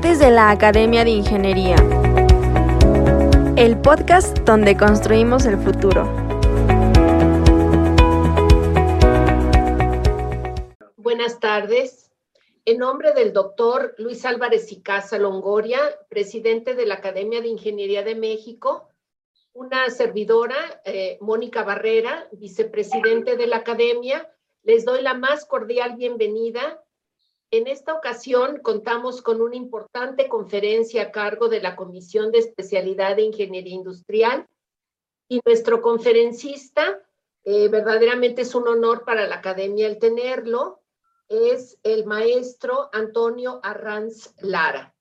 De la Academia de Ingeniería. El podcast donde construimos el futuro. Buenas tardes. En nombre del doctor Luis Álvarez y Casa Longoria, presidente de la Academia de Ingeniería de México, una servidora, eh, Mónica Barrera, vicepresidente de la Academia, les doy la más cordial bienvenida en esta ocasión contamos con una importante conferencia a cargo de la Comisión de Especialidad de Ingeniería Industrial y nuestro conferencista, eh, verdaderamente es un honor para la Academia el tenerlo, es el maestro Antonio Arranz Lara.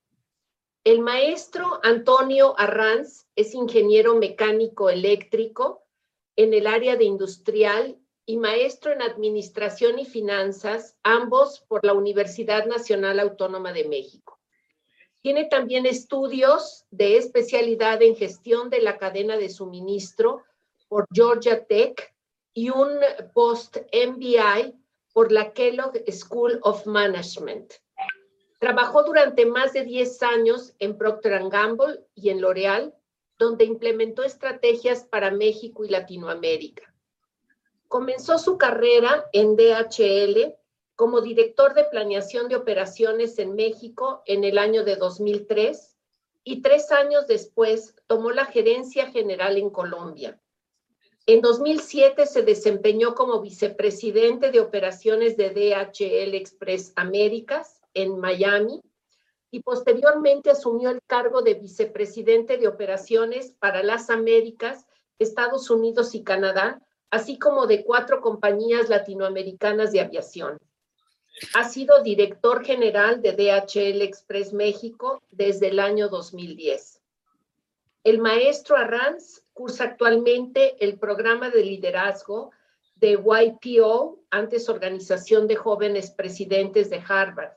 El maestro Antonio Arranz es ingeniero mecánico eléctrico en el área de industrial y maestro en Administración y Finanzas, ambos por la Universidad Nacional Autónoma de México. Tiene también estudios de especialidad en gestión de la cadena de suministro por Georgia Tech y un post-MBI por la Kellogg School of Management. Trabajó durante más de 10 años en Procter Gamble y en L'Oreal, donde implementó estrategias para México y Latinoamérica. Comenzó su carrera en DHL como director de planeación de operaciones en México en el año de 2003 y tres años después tomó la gerencia general en Colombia. En 2007 se desempeñó como vicepresidente de operaciones de DHL Express Américas en Miami y posteriormente asumió el cargo de vicepresidente de operaciones para las Américas, Estados Unidos y Canadá así como de cuatro compañías latinoamericanas de aviación. Ha sido director general de DHL Express México desde el año 2010. El maestro Arranz cursa actualmente el programa de liderazgo de YPO, antes Organización de Jóvenes Presidentes de Harvard.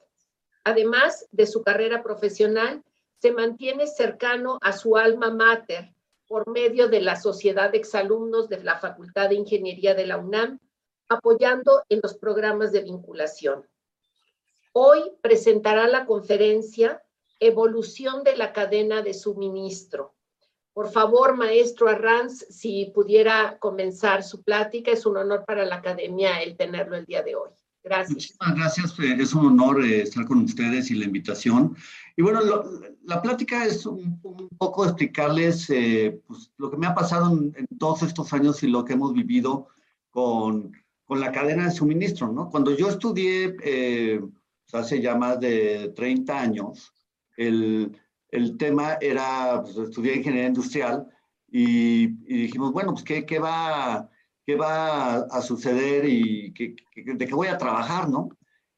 Además de su carrera profesional, se mantiene cercano a su alma mater, por medio de la Sociedad de Exalumnos de la Facultad de Ingeniería de la UNAM, apoyando en los programas de vinculación. Hoy presentará la conferencia Evolución de la cadena de suministro. Por favor, maestro Arranz, si pudiera comenzar su plática, es un honor para la academia el tenerlo el día de hoy. Gracias. Muchísimas gracias. Es un honor eh, estar con ustedes y la invitación. Y bueno, la plática es un, poco explicarles eh, pues, lo que me ha pasado en, todos estos años y lo que hemos vivido con, con la cadena de suministro, ¿no? Cuando yo estudié, eh, pues, hace ya más de 30 años, el, el tema era, pues, estudié ingeniería industrial y, y dijimos, bueno, pues, ¿qué, qué va qué va a, suceder y de qué voy a trabajar, ¿no?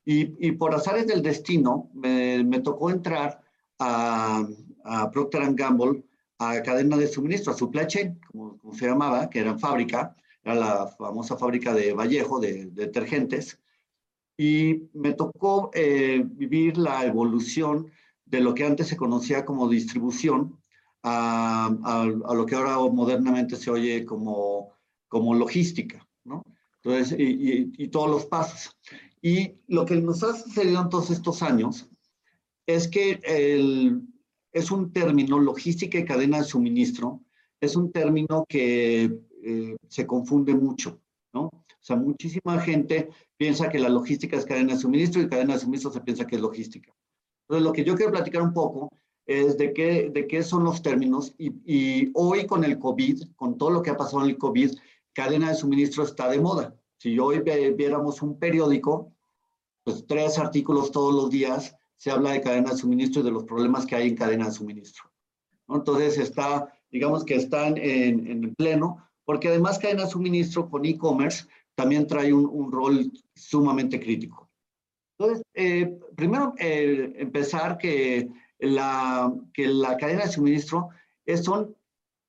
Y, y por azares del destino, me, me tocó entrar a, a, Procter Gamble, a cadena de suministro, a supply chain, como, como, se llamaba, que era fábrica, era la famosa fábrica de Vallejo, de, detergentes, y me tocó eh, vivir la evolución de lo que antes se conocía como distribución a, a, a, lo que ahora modernamente se oye como como logística, ¿no? Entonces, y, y, todos los pasos. Y lo que nos ha sucedido en todos estos años es que el, es un término, logística y cadena de suministro, es un término que eh, se confunde mucho, ¿no? O sea, muchísima gente piensa que la logística es cadena de suministro y cadena de suministro se piensa que es logística. Entonces, lo que yo quiero platicar un poco es de qué, de qué son los términos y, y hoy con el COVID, con todo lo que ha pasado en el COVID, cadena de suministro está de moda. Si hoy viéramos un periódico, pues tres artículos todos los días se habla de cadena de suministro y de los problemas que hay en cadena de suministro. Entonces está, digamos que están en, en pleno, porque además cadena de suministro con e-commerce también trae un, un, rol sumamente crítico. Entonces, eh, primero eh, empezar que la, que la cadena de suministro es, son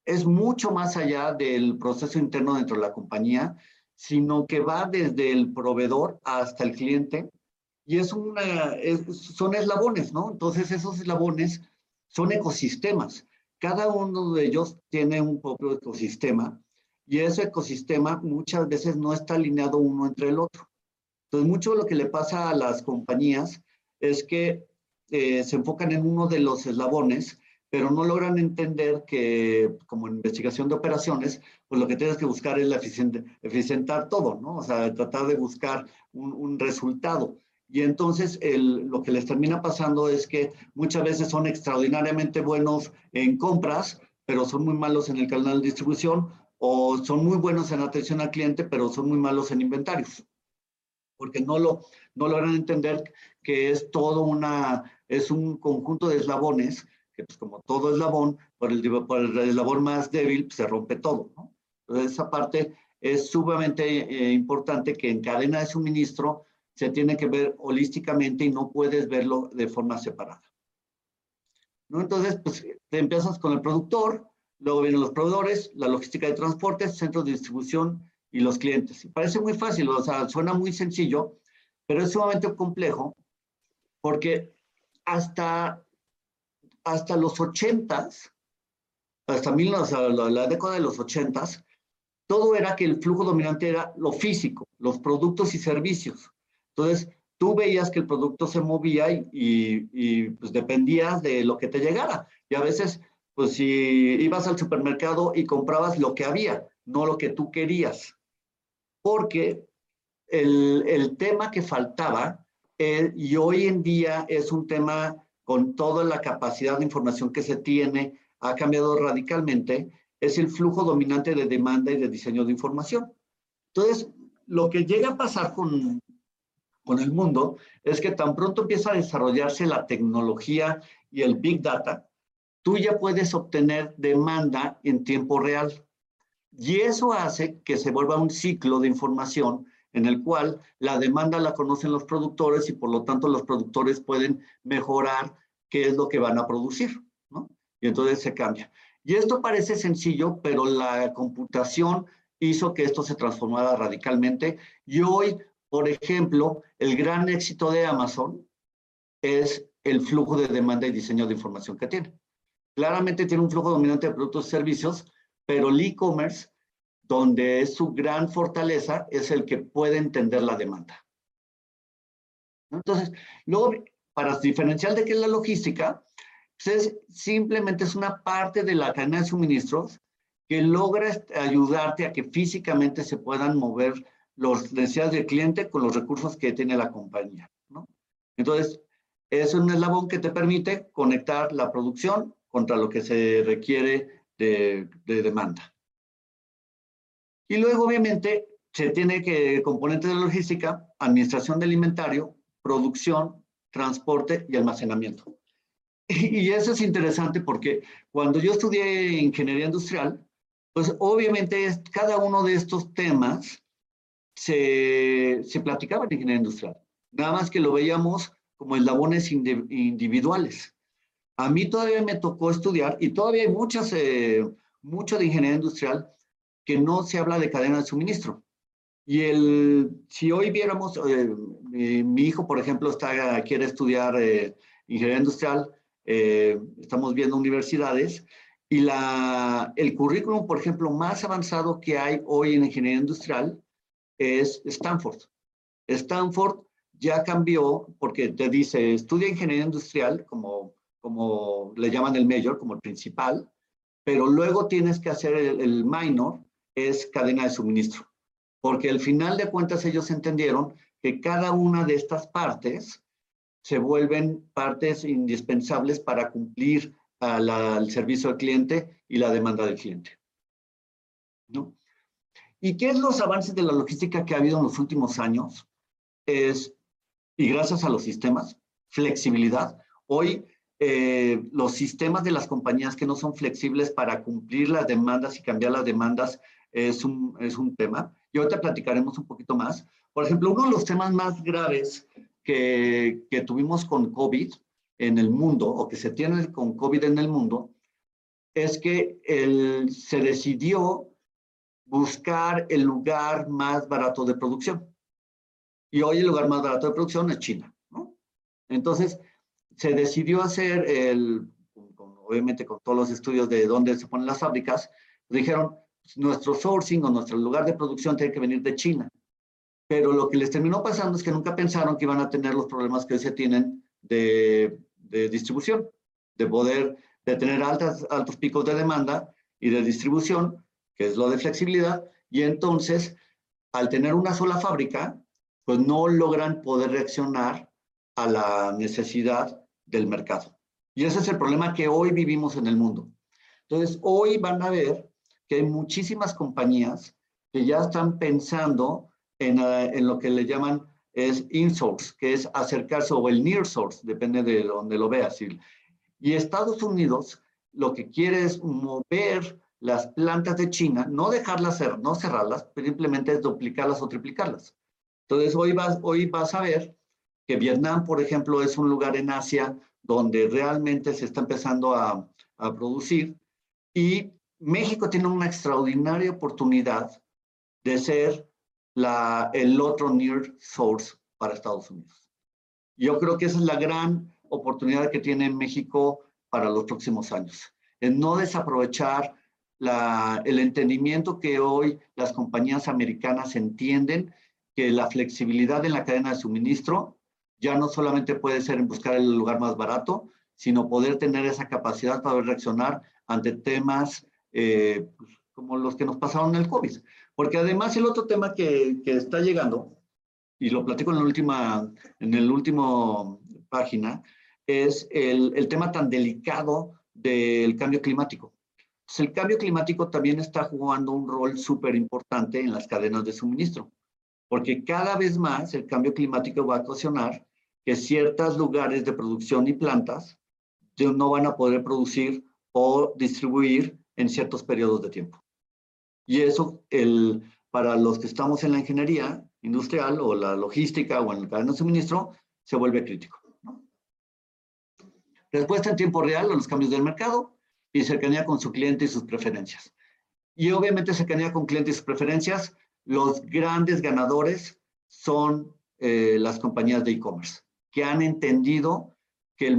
es mucho más allá del proceso interno dentro de la compañía, sino que va desde el proveedor hasta el cliente y es una, son eslabones, ¿no? Entonces esos eslabones son ecosistemas. Cada uno de ellos tiene un propio ecosistema y ese ecosistema muchas veces no está alineado uno entre el otro. Entonces mucho de lo que le pasa a las compañías es que eh, se enfocan en uno de los eslabones, pero no logran entender que, como investigación de operaciones, pues lo que tienes que buscar es la eficientar todo, ¿no? O sea, tratar de buscar un, resultado. Y entonces lo que les termina pasando es que muchas veces son extraordinariamente buenos en compras, pero son muy malos en el canal de distribución, o son muy buenos en atención al cliente, pero son muy malos en inventarios, porque no lo no logran entender que es todo una, es un conjunto de eslabones, que pues como todo eslabón, por el, por el eslabón más débil pues, se rompe todo, ¿no? Entonces esa parte es sumamente eh, importante que en cadena de suministro se tiene que ver holísticamente y no puedes verlo de forma separada. ¿No? Entonces, pues te empiezas con el productor, luego vienen los proveedores, la logística de transporte, centros de distribución y los clientes. Y parece muy fácil, o sea, suena muy sencillo, pero es sumamente complejo porque hasta, hasta los ochentas, hasta mil, la, la década de los ochentas, todo era que el flujo dominante era lo físico, los productos y servicios. Entonces, tú veías que el producto se movía y, y, pues dependías de lo que te llegara. Y a veces, pues si ibas al supermercado y comprabas lo que había, no lo que tú querías. Porque el, el tema que faltaba, eh, y hoy en día es un tema con toda la capacidad de información que se tiene, ha cambiado radicalmente, es el flujo dominante de demanda y de diseño de información. Entonces, lo que llega a pasar con, con el mundo es que tan pronto empieza a desarrollarse la tecnología y el Big Data, tú ya puedes obtener demanda en tiempo real. Y eso hace que se vuelva un ciclo de información en el cual la demanda la conocen los productores y por lo tanto los productores pueden mejorar qué es lo que van a producir, ¿no? Y entonces se cambia. Y esto parece sencillo, pero la computación hizo que esto se transformara radicalmente y hoy por ejemplo, el gran éxito de Amazon es el flujo de demanda y diseño de información que tiene. Claramente tiene un flujo dominante de productos y servicios, pero el e-commerce, donde es su gran fortaleza, es el que puede entender la demanda. Entonces, luego, para diferenciar de qué es la logística, pues simplemente es una parte de la cadena de suministros que logra ayudarte a que físicamente se puedan mover las necesidades del cliente con los recursos que tiene la compañía. ¿no? Entonces, es un eslabón que te permite conectar la producción contra lo que se requiere de demanda. Y luego, obviamente, se tiene que componentes de logística, administración del inventario, producción, transporte y almacenamiento. Y eso es interesante porque cuando yo estudié ingeniería industrial, pues obviamente cada uno de estos temas se, se platicaba en ingeniería industrial. Nada más que lo veíamos como eslabones individuales. A mí todavía me tocó estudiar y todavía hay muchas, eh, mucho de ingeniería industrial que no se habla de cadena de suministro. Y el, si hoy viéramos, eh, mi, hijo, por ejemplo, está, quiere estudiar eh, ingeniería industrial, estamos viendo universidades, y la, el currículum, por ejemplo, más avanzado que hay hoy en ingeniería industrial es Stanford. Stanford ya cambió porque te dice, estudia ingeniería industrial, como, como le llaman el mayor, como el principal, pero luego tienes que hacer el, minor, es cadena de suministro. Porque al final de cuentas ellos entendieron que cada una de estas partes se vuelven partes indispensables para cumplir al servicio al cliente y la demanda del cliente. ¿no? ¿Y qué es los avances de la logística que ha habido en los últimos años? Es, y gracias a los sistemas, flexibilidad. Hoy eh, los sistemas de las compañías que no son flexibles para cumplir las demandas y cambiar las demandas es un, es un tema. Y ahorita platicaremos un poquito más. Por ejemplo, uno de los temas más graves que, que tuvimos con COVID en el mundo, o que se tiene con COVID en el mundo, es que el, se decidió buscar el lugar más barato de producción. Y hoy el lugar más barato de producción es China. Entonces, se decidió hacer, el, obviamente con todos los estudios de dónde se ponen las fábricas, dijeron, nuestro sourcing o nuestro lugar de producción tiene que venir de China. Pero lo que les terminó pasando es que nunca pensaron que iban a tener los problemas que hoy se tienen de, distribución, de poder de tener altas, altos picos de demanda y de distribución, que es lo de flexibilidad, y entonces, al tener una sola fábrica, pues no logran poder reaccionar a la necesidad del mercado. Y ese es el problema que hoy vivimos en el mundo. Entonces, hoy van a ver que hay muchísimas compañías que ya están pensando en, eh, en lo que le llaman es in-source, que es acercarse, o el near source, depende de donde lo veas. Y, y Estados Unidos lo que quiere es mover las plantas de China, no dejarlas, ser, no cerrarlas, simplemente es duplicarlas o triplicarlas. Entonces, hoy vas, hoy vas a ver que Vietnam, por ejemplo, es un lugar en Asia donde realmente se está empezando a, a producir y México tiene una extraordinaria oportunidad de ser la, el otro near source para Estados Unidos. Yo creo que esa es la gran oportunidad que tiene México para los próximos años, en no desaprovechar el entendimiento que hoy las compañías americanas entienden que la flexibilidad en la cadena de suministro ya no solamente puede ser en buscar el lugar más barato, sino poder tener esa capacidad para reaccionar ante temas eh, pues, como los que nos pasaron en el COVID. Porque además el otro tema que, que está llegando, y lo platico en la última, en el último página, es el, el tema tan delicado del cambio climático. Pues el cambio climático también está jugando un rol súper importante en las cadenas de suministro, porque cada vez más el cambio climático va a ocasionar que ciertos lugares de producción y plantas no van a poder producir o distribuir en ciertos periodos de tiempo. Y eso, el, para los que estamos en la ingeniería industrial o la logística o en el cadena de suministro, se vuelve crítico. Respuesta en tiempo real a los cambios del mercado y cercanía con su cliente y sus preferencias. Y obviamente cercanía con clientes y sus preferencias, los grandes ganadores son eh, las compañías de e-commerce, que han entendido que el,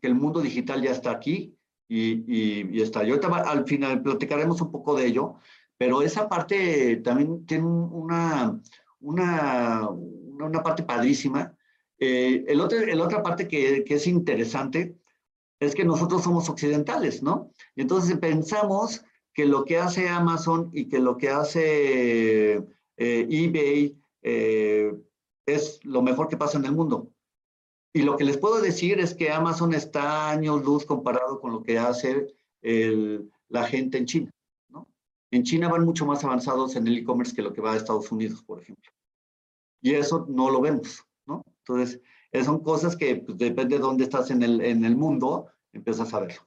que el mundo digital ya está aquí y, y, y está. Y ahorita al final platicaremos un poco de ello, pero esa parte también tiene una, una, una parte padrísima. Eh, el otro, la otra parte que, que, es interesante es que nosotros somos occidentales, ¿no? Entonces pensamos que lo que hace Amazon y que lo que hace eh, eBay eh, es lo mejor que pasa en el mundo. Y lo que les puedo decir es que Amazon está años luz comparado con lo que hace el, la gente en China. En China van mucho más avanzados en el e-commerce que lo que va a Estados Unidos, por ejemplo. Y eso no lo vemos, ¿no? Entonces, son cosas que pues, depende de dónde estás en el, en el mundo, empiezas a verlo.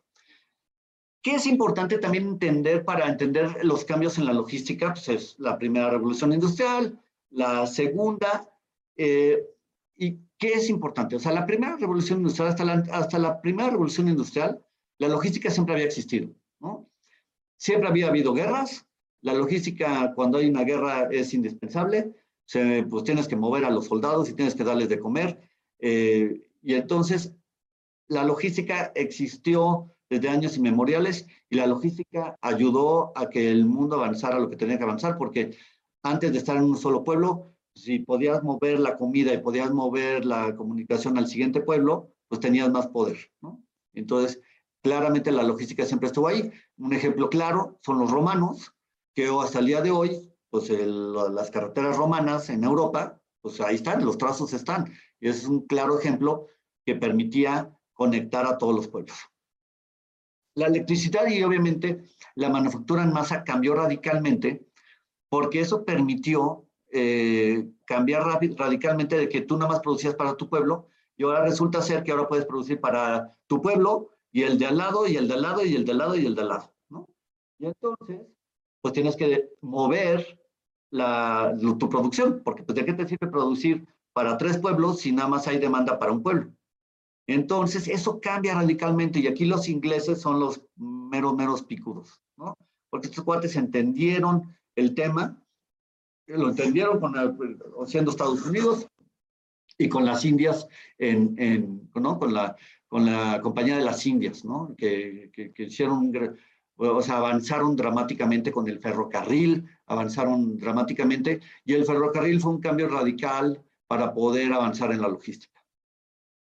¿Qué es importante también entender para entender los cambios en la logística? Pues es la primera revolución industrial, la segunda, eh, ¿y qué es importante? O sea, la primera revolución industrial, hasta la, hasta la primera revolución industrial, la logística siempre había existido, ¿no? Siempre había habido guerras. La logística, cuando hay una guerra, es indispensable. Se, pues tienes que mover a los soldados y tienes que darles de comer. Eh, y entonces, la logística existió desde años inmemoriales y la logística ayudó a que el mundo avanzara lo que tenía que avanzar, porque antes de estar en un solo pueblo, si podías mover la comida y podías mover la comunicación al siguiente pueblo, pues tenías más poder, ¿no? Entonces, Claramente la logística siempre estuvo ahí. Un ejemplo claro son los romanos, que hasta el día de hoy, pues el, las carreteras romanas en Europa, pues ahí están, los trazos están. Y ese es un claro ejemplo que permitía conectar a todos los pueblos. La electricidad y obviamente la manufactura en masa cambió radicalmente porque eso permitió eh, cambiar radicalmente de que tú nada más producías para tu pueblo y ahora resulta ser que ahora puedes producir para tu pueblo y el de al lado, y el de al lado, y el de al lado, y el de al lado, ¿no? Y entonces, pues tienes que mover la, tu producción, porque pues, ¿de qué te sirve producir para tres pueblos si nada más hay demanda para un pueblo? Entonces, eso cambia radicalmente, y aquí los ingleses son los meros, meros picudos, ¿no? Porque estos cuates entendieron el tema, lo entendieron con el, siendo Estados Unidos y con las Indias, en, en, ¿no? Con la con la Compañía de las Indias, ¿no? Que, que, que hicieron, o sea, avanzaron dramáticamente con el ferrocarril, avanzaron dramáticamente, y el ferrocarril fue un cambio radical para poder avanzar en la logística.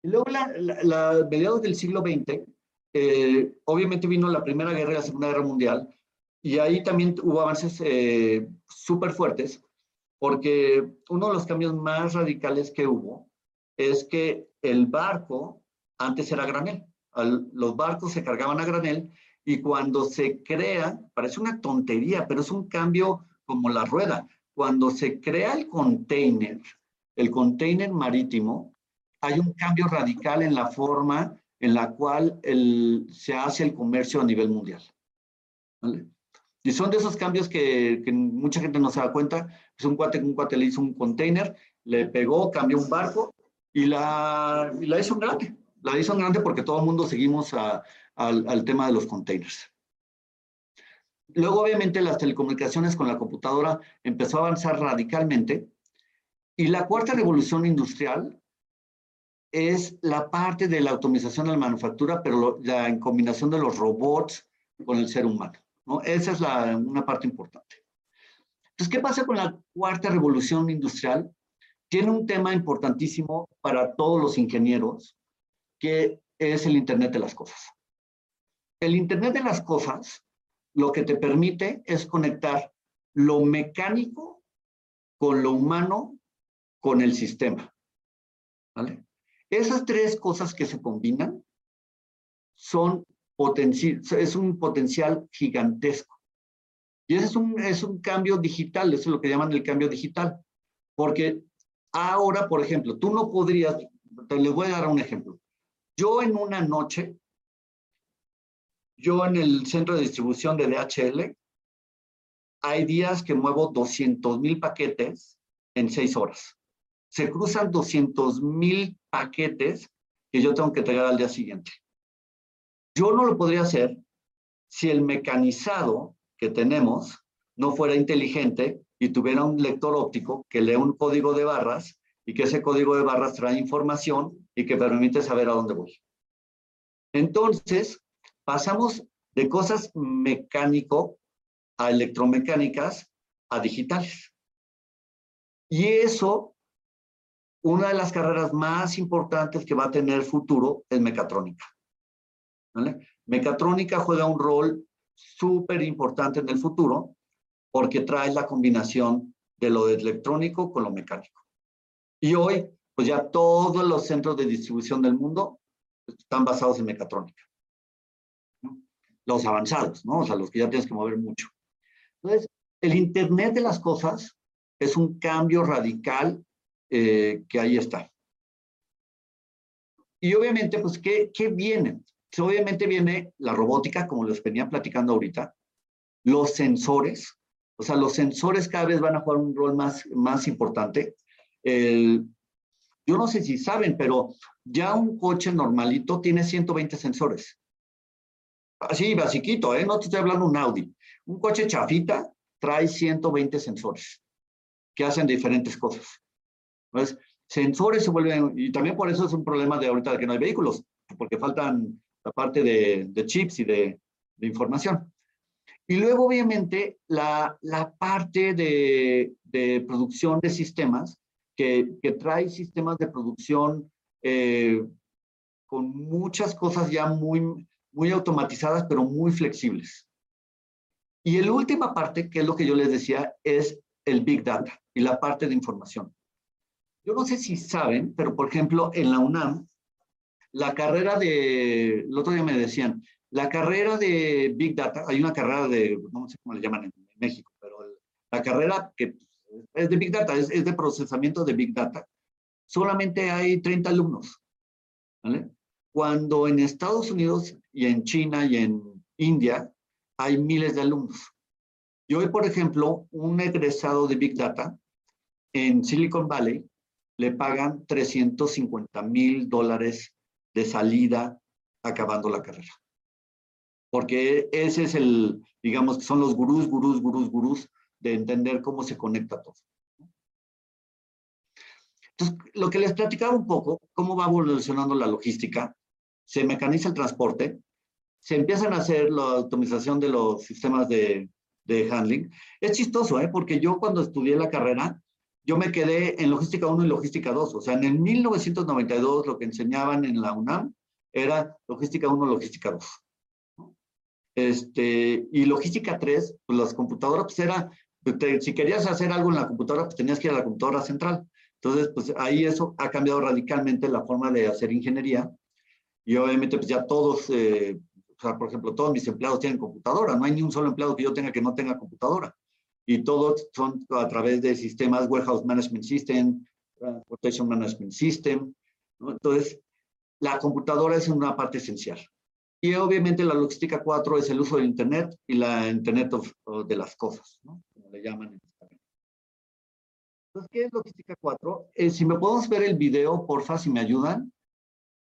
Luego, la, la, mediados del siglo XX, eh, obviamente vino la Primera Guerra y la Segunda Guerra Mundial, y ahí también hubo avances eh, súper fuertes, porque uno de los cambios más radicales que hubo es que el barco antes era granel. los barcos se cargaban a granel y cuando se crea, parece una tontería, pero es un cambio como la rueda. Cuando se crea el container, el container marítimo, hay un cambio radical en la forma en la cual se hace el comercio a nivel mundial. Y son de esos cambios que, mucha gente no se da cuenta. Es un cuate, un cuate le hizo un container, le pegó, cambió un barco y la, hizo en grande. La hizo en grande porque todo el mundo seguimos al, tema de los containers. Luego, obviamente, las telecomunicaciones con la computadora empezó a avanzar radicalmente. Y la cuarta revolución industrial es la parte de la automatización de la manufactura, pero la en combinación de los robots con el ser humano. Esa es una parte importante. Entonces, ¿qué pasa con la cuarta revolución industrial? Tiene un tema importantísimo para todos los ingenieros, que es el Internet de las Cosas. El Internet de las Cosas lo que te permite es conectar lo mecánico con lo humano con el sistema. ¿Vale? Esas tres cosas que se combinan son es un potencial gigantesco. Y ese es un, es un cambio digital, eso es lo que llaman el cambio digital. Porque ahora, por ejemplo, tú no podrías, te les voy a dar un ejemplo. Yo en una noche, yo en el centro de distribución de DHL, hay días que muevo 200 mil paquetes en seis horas. Se cruzan 200 mil paquetes que yo tengo que entregar al día siguiente. Yo no lo podría hacer si el mecanizado que tenemos no fuera inteligente y tuviera un lector óptico que lee un código de barras y que ese código de barras trae información y que permite saber a dónde voy. Entonces, pasamos de cosas mecánico a electromecánicas a digitales. Y eso una de las carreras más importantes que va a tener futuro es mecatrónica. Mecatrónica juega un rol súper importante en el futuro porque trae la combinación de lo electrónico con lo mecánico. Y hoy, pues ya todos los centros de distribución del mundo están basados en mecatrónica. Los avanzados, ¿no? O sea, los que ya tienes que mover mucho. Entonces, el Internet de las cosas es un cambio radical eh, que ahí está. Y obviamente, pues, ¿qué, qué viene? Obviamente viene la robótica, como les venía platicando ahorita, los sensores, o sea, los sensores cada vez van a jugar un rol más, más importante. yo no sé si saben, pero ya un coche normalito tiene 120 sensores. Así, basiquito, ¿eh? No te estoy hablando un Audi. Un coche chafita trae 120 sensores que hacen diferentes cosas. Entonces, sensores se vuelven, y también por eso es un problema de ahorita que no hay vehículos, porque faltan la parte de, chips y de, información. Y luego, obviamente, la, la parte de, producción de sistemas, que, que, trae sistemas de producción eh, con muchas cosas ya muy, muy automatizadas, pero muy flexibles. Y la última parte, que es lo que yo les decía, es el Big Data y la parte de información. Yo no sé si saben, pero por ejemplo, en la UNAM, la carrera de, el otro día me decían, la carrera de Big Data, hay una carrera de, no sé cómo le llaman en, México, pero la carrera que es de Big Data, es, de procesamiento de Big Data, solamente hay 30 alumnos. ¿vale? Cuando en Estados Unidos y en China y en India hay miles de alumnos. Y hoy, por ejemplo, un egresado de Big Data en Silicon Valley le pagan 350 mil dólares de salida acabando la carrera. Porque ese es el, digamos que son los gurús, gurús, gurús, gurús de entender cómo se conecta todo. Entonces, lo que les platicaba un poco, cómo va evolucionando la logística, se mecaniza el transporte, se empiezan a hacer la automatización de los sistemas de, de handling. Es chistoso, ¿eh? porque yo cuando estudié la carrera, yo me quedé en logística 1 y logística 2. O sea, en el 1992 lo que enseñaban en la UNAM era logística 1, logística 2. Este, y logística 3, pues las computadoras, pues era, pues, si querías hacer algo en la computadora, pues tenías que ir a la computadora central. Entonces, pues ahí eso ha cambiado radicalmente la forma de hacer ingeniería. Y obviamente, pues ya todos, eh, o sea, por ejemplo, todos mis empleados tienen computadora. No hay ni un solo empleado que yo tenga que no tenga computadora. Y todos son a través de sistemas Warehouse Management System, Transportation Management System. Entonces, la computadora es una parte esencial. Y obviamente la logística 4 es el uso del Internet y la Internet de las cosas, ¿no? como le llaman en español. Entonces, ¿qué es logística 4? Eh, si me podemos ver el video, porfa, si me ayudan,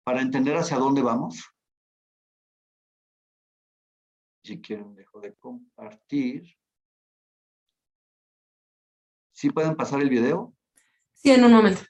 para entender hacia dónde vamos. Si quieren, dejo de compartir. ¿Sí pueden pasar el video? Sí, en un momento.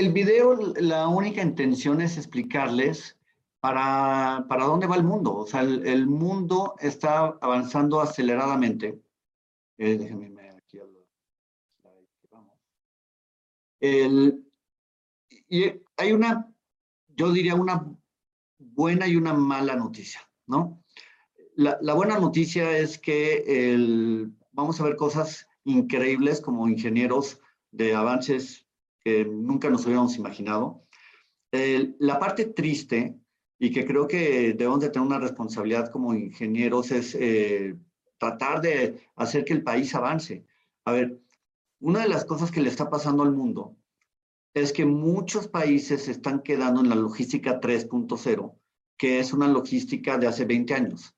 El video, la única intención es explicarles para, para dónde va el mundo. O sea, el, el mundo está avanzando aceleradamente. Eh, déjenme aquí vamos. El, y hay una, yo diría una buena y una mala noticia, ¿no? La, la buena noticia es que el, vamos a ver cosas increíbles como ingenieros de avances nunca nos hubiéramos imaginado. La parte triste y que creo que debemos de tener una responsabilidad como ingenieros es eh, tratar de hacer que el país avance. A ver, una de las cosas que le está pasando al mundo es que muchos países se están quedando en la logística 3.0, que es una logística de hace 20 años,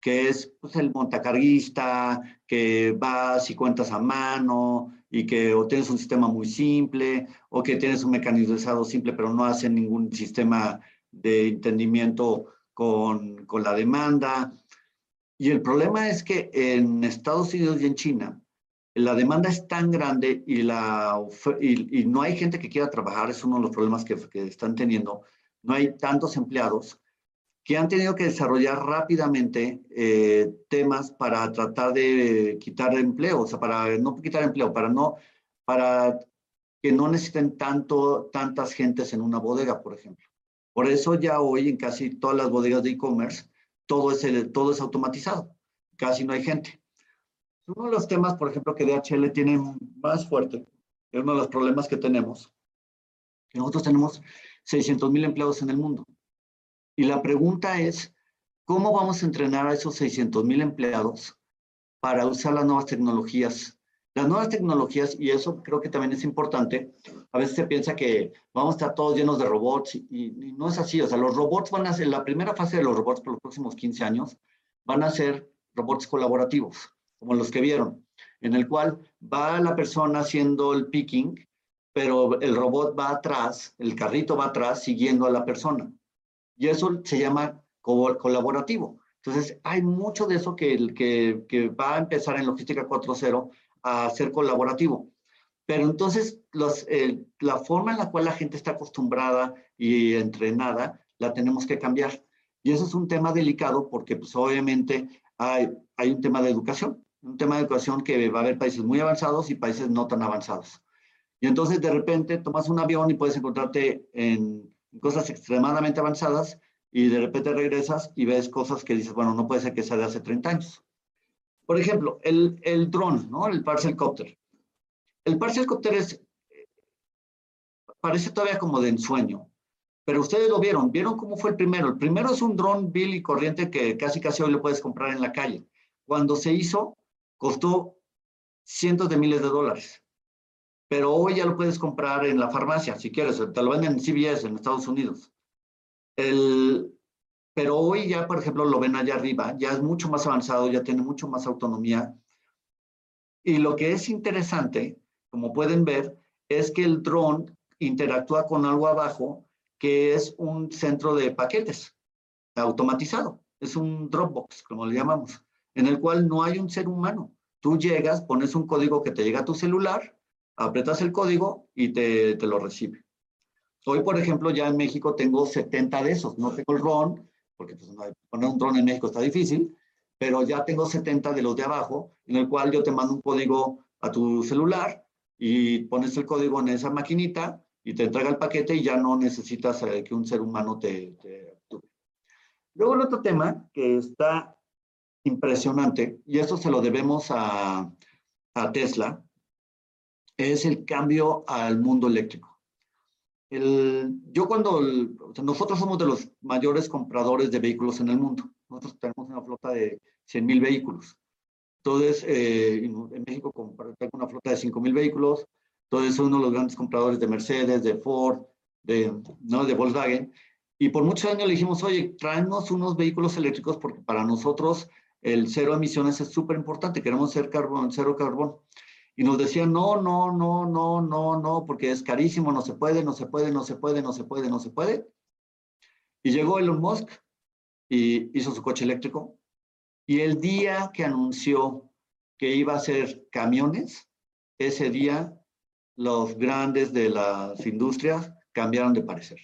que es pues, el montacarguista, que vas y cuentas a mano, y que o tienes un sistema muy simple, o que tienes un mecanizado simple, pero no hace ningún sistema de entendimiento con, con, la demanda. Y el problema es que en Estados Unidos y en China, la demanda es tan grande y, la, y, y no hay gente que quiera trabajar, es uno de los problemas que, que están teniendo. No hay tantos empleados que han tenido que desarrollar rápidamente eh, temas para tratar de quitar empleo, o sea, para no quitar empleo, para no, para que no necesiten tanto, tantas gentes en una bodega, por ejemplo. Por eso ya hoy en casi todas las bodegas de e-commerce todo es, todo es automatizado, casi no hay gente. Uno de los temas, por ejemplo, que DHL tiene más fuerte, es uno de los problemas que tenemos, que nosotros tenemos 600 mil empleados en el mundo. Y la pregunta es, ¿cómo vamos a entrenar a esos 600 mil empleados para usar las nuevas tecnologías las nuevas tecnologías, y eso creo que también es importante, a veces se piensa que vamos a estar todos llenos de robots y, no es así. O sea, los robots van a ser, la primera fase de los robots por los próximos 15 años, van a ser robots colaborativos, como los que vieron, en el cual va la persona haciendo el picking, pero el robot va atrás, el carrito va atrás siguiendo a la persona. Y eso se llama colaborativo. Entonces, hay mucho de eso que, que, que va a empezar en Logística 4.0 a ser colaborativo. Pero entonces los, eh, la forma en la cual la gente está acostumbrada y entrenada, la tenemos que cambiar. Y eso es un tema delicado porque pues obviamente hay, hay un tema de educación, un tema de educación que va a haber países muy avanzados y países no tan avanzados. Y entonces de repente tomas un avión y puedes encontrarte en cosas extremadamente avanzadas y de repente regresas y ves cosas que dices, bueno, no puede ser que sea de hace 30 años. Por ejemplo, el, el dron, ¿no? El parcel copter. El parcel copter es, parece todavía como de ensueño, pero ustedes lo vieron, vieron cómo fue el primero. El primero es un dron bill y corriente que casi casi hoy lo puedes comprar en la calle. Cuando se hizo, costó cientos de miles de dólares. Pero hoy ya lo puedes comprar en la farmacia, si quieres, te lo venden en CVS en Estados Unidos. El, pero hoy ya, por ejemplo, lo ven allá arriba, ya es mucho más avanzado, ya tiene mucho más autonomía. Y lo que es interesante, como pueden ver, es que el dron interactúa con algo abajo, que es un centro de paquetes automatizado. Es un Dropbox, como le llamamos, en el cual no hay un ser humano. Tú llegas, pones un código que te llega a tu celular, apretas el código y te, te lo recibe. Hoy, por ejemplo, ya en México tengo 70 de esos. No tengo el RON, porque pues, poner un dron en México está difícil, pero ya tengo 70 de los de abajo, en el cual yo te mando un código a tu celular y pones el código en esa maquinita y te entrega el paquete y ya no necesitas eh, que un ser humano te, te Luego el otro tema que está impresionante, y esto se lo debemos a, a Tesla, es el cambio al mundo eléctrico. El, yo cuando, nosotros somos de los mayores compradores de vehículos en el mundo. Nosotros tenemos una flota de 100 mil vehículos. Entonces, eh, en México tengo una flota de 5 mil vehículos. Entonces, soy uno de los grandes compradores de Mercedes, de Ford, de, ¿no? de Volkswagen. Y por muchos años le dijimos, oye, tráenos unos vehículos eléctricos porque para nosotros el cero emisiones es súper importante. Queremos ser carbón, cero carbón y nos decían, no, no, no, no, no, no, porque es carísimo, no se puede, no se puede, no se puede, no se puede, no se puede. Y llegó Elon Musk y hizo su coche eléctrico. Y el día que anunció que iba a hacer camiones, ese día los grandes de las industrias cambiaron de parecer.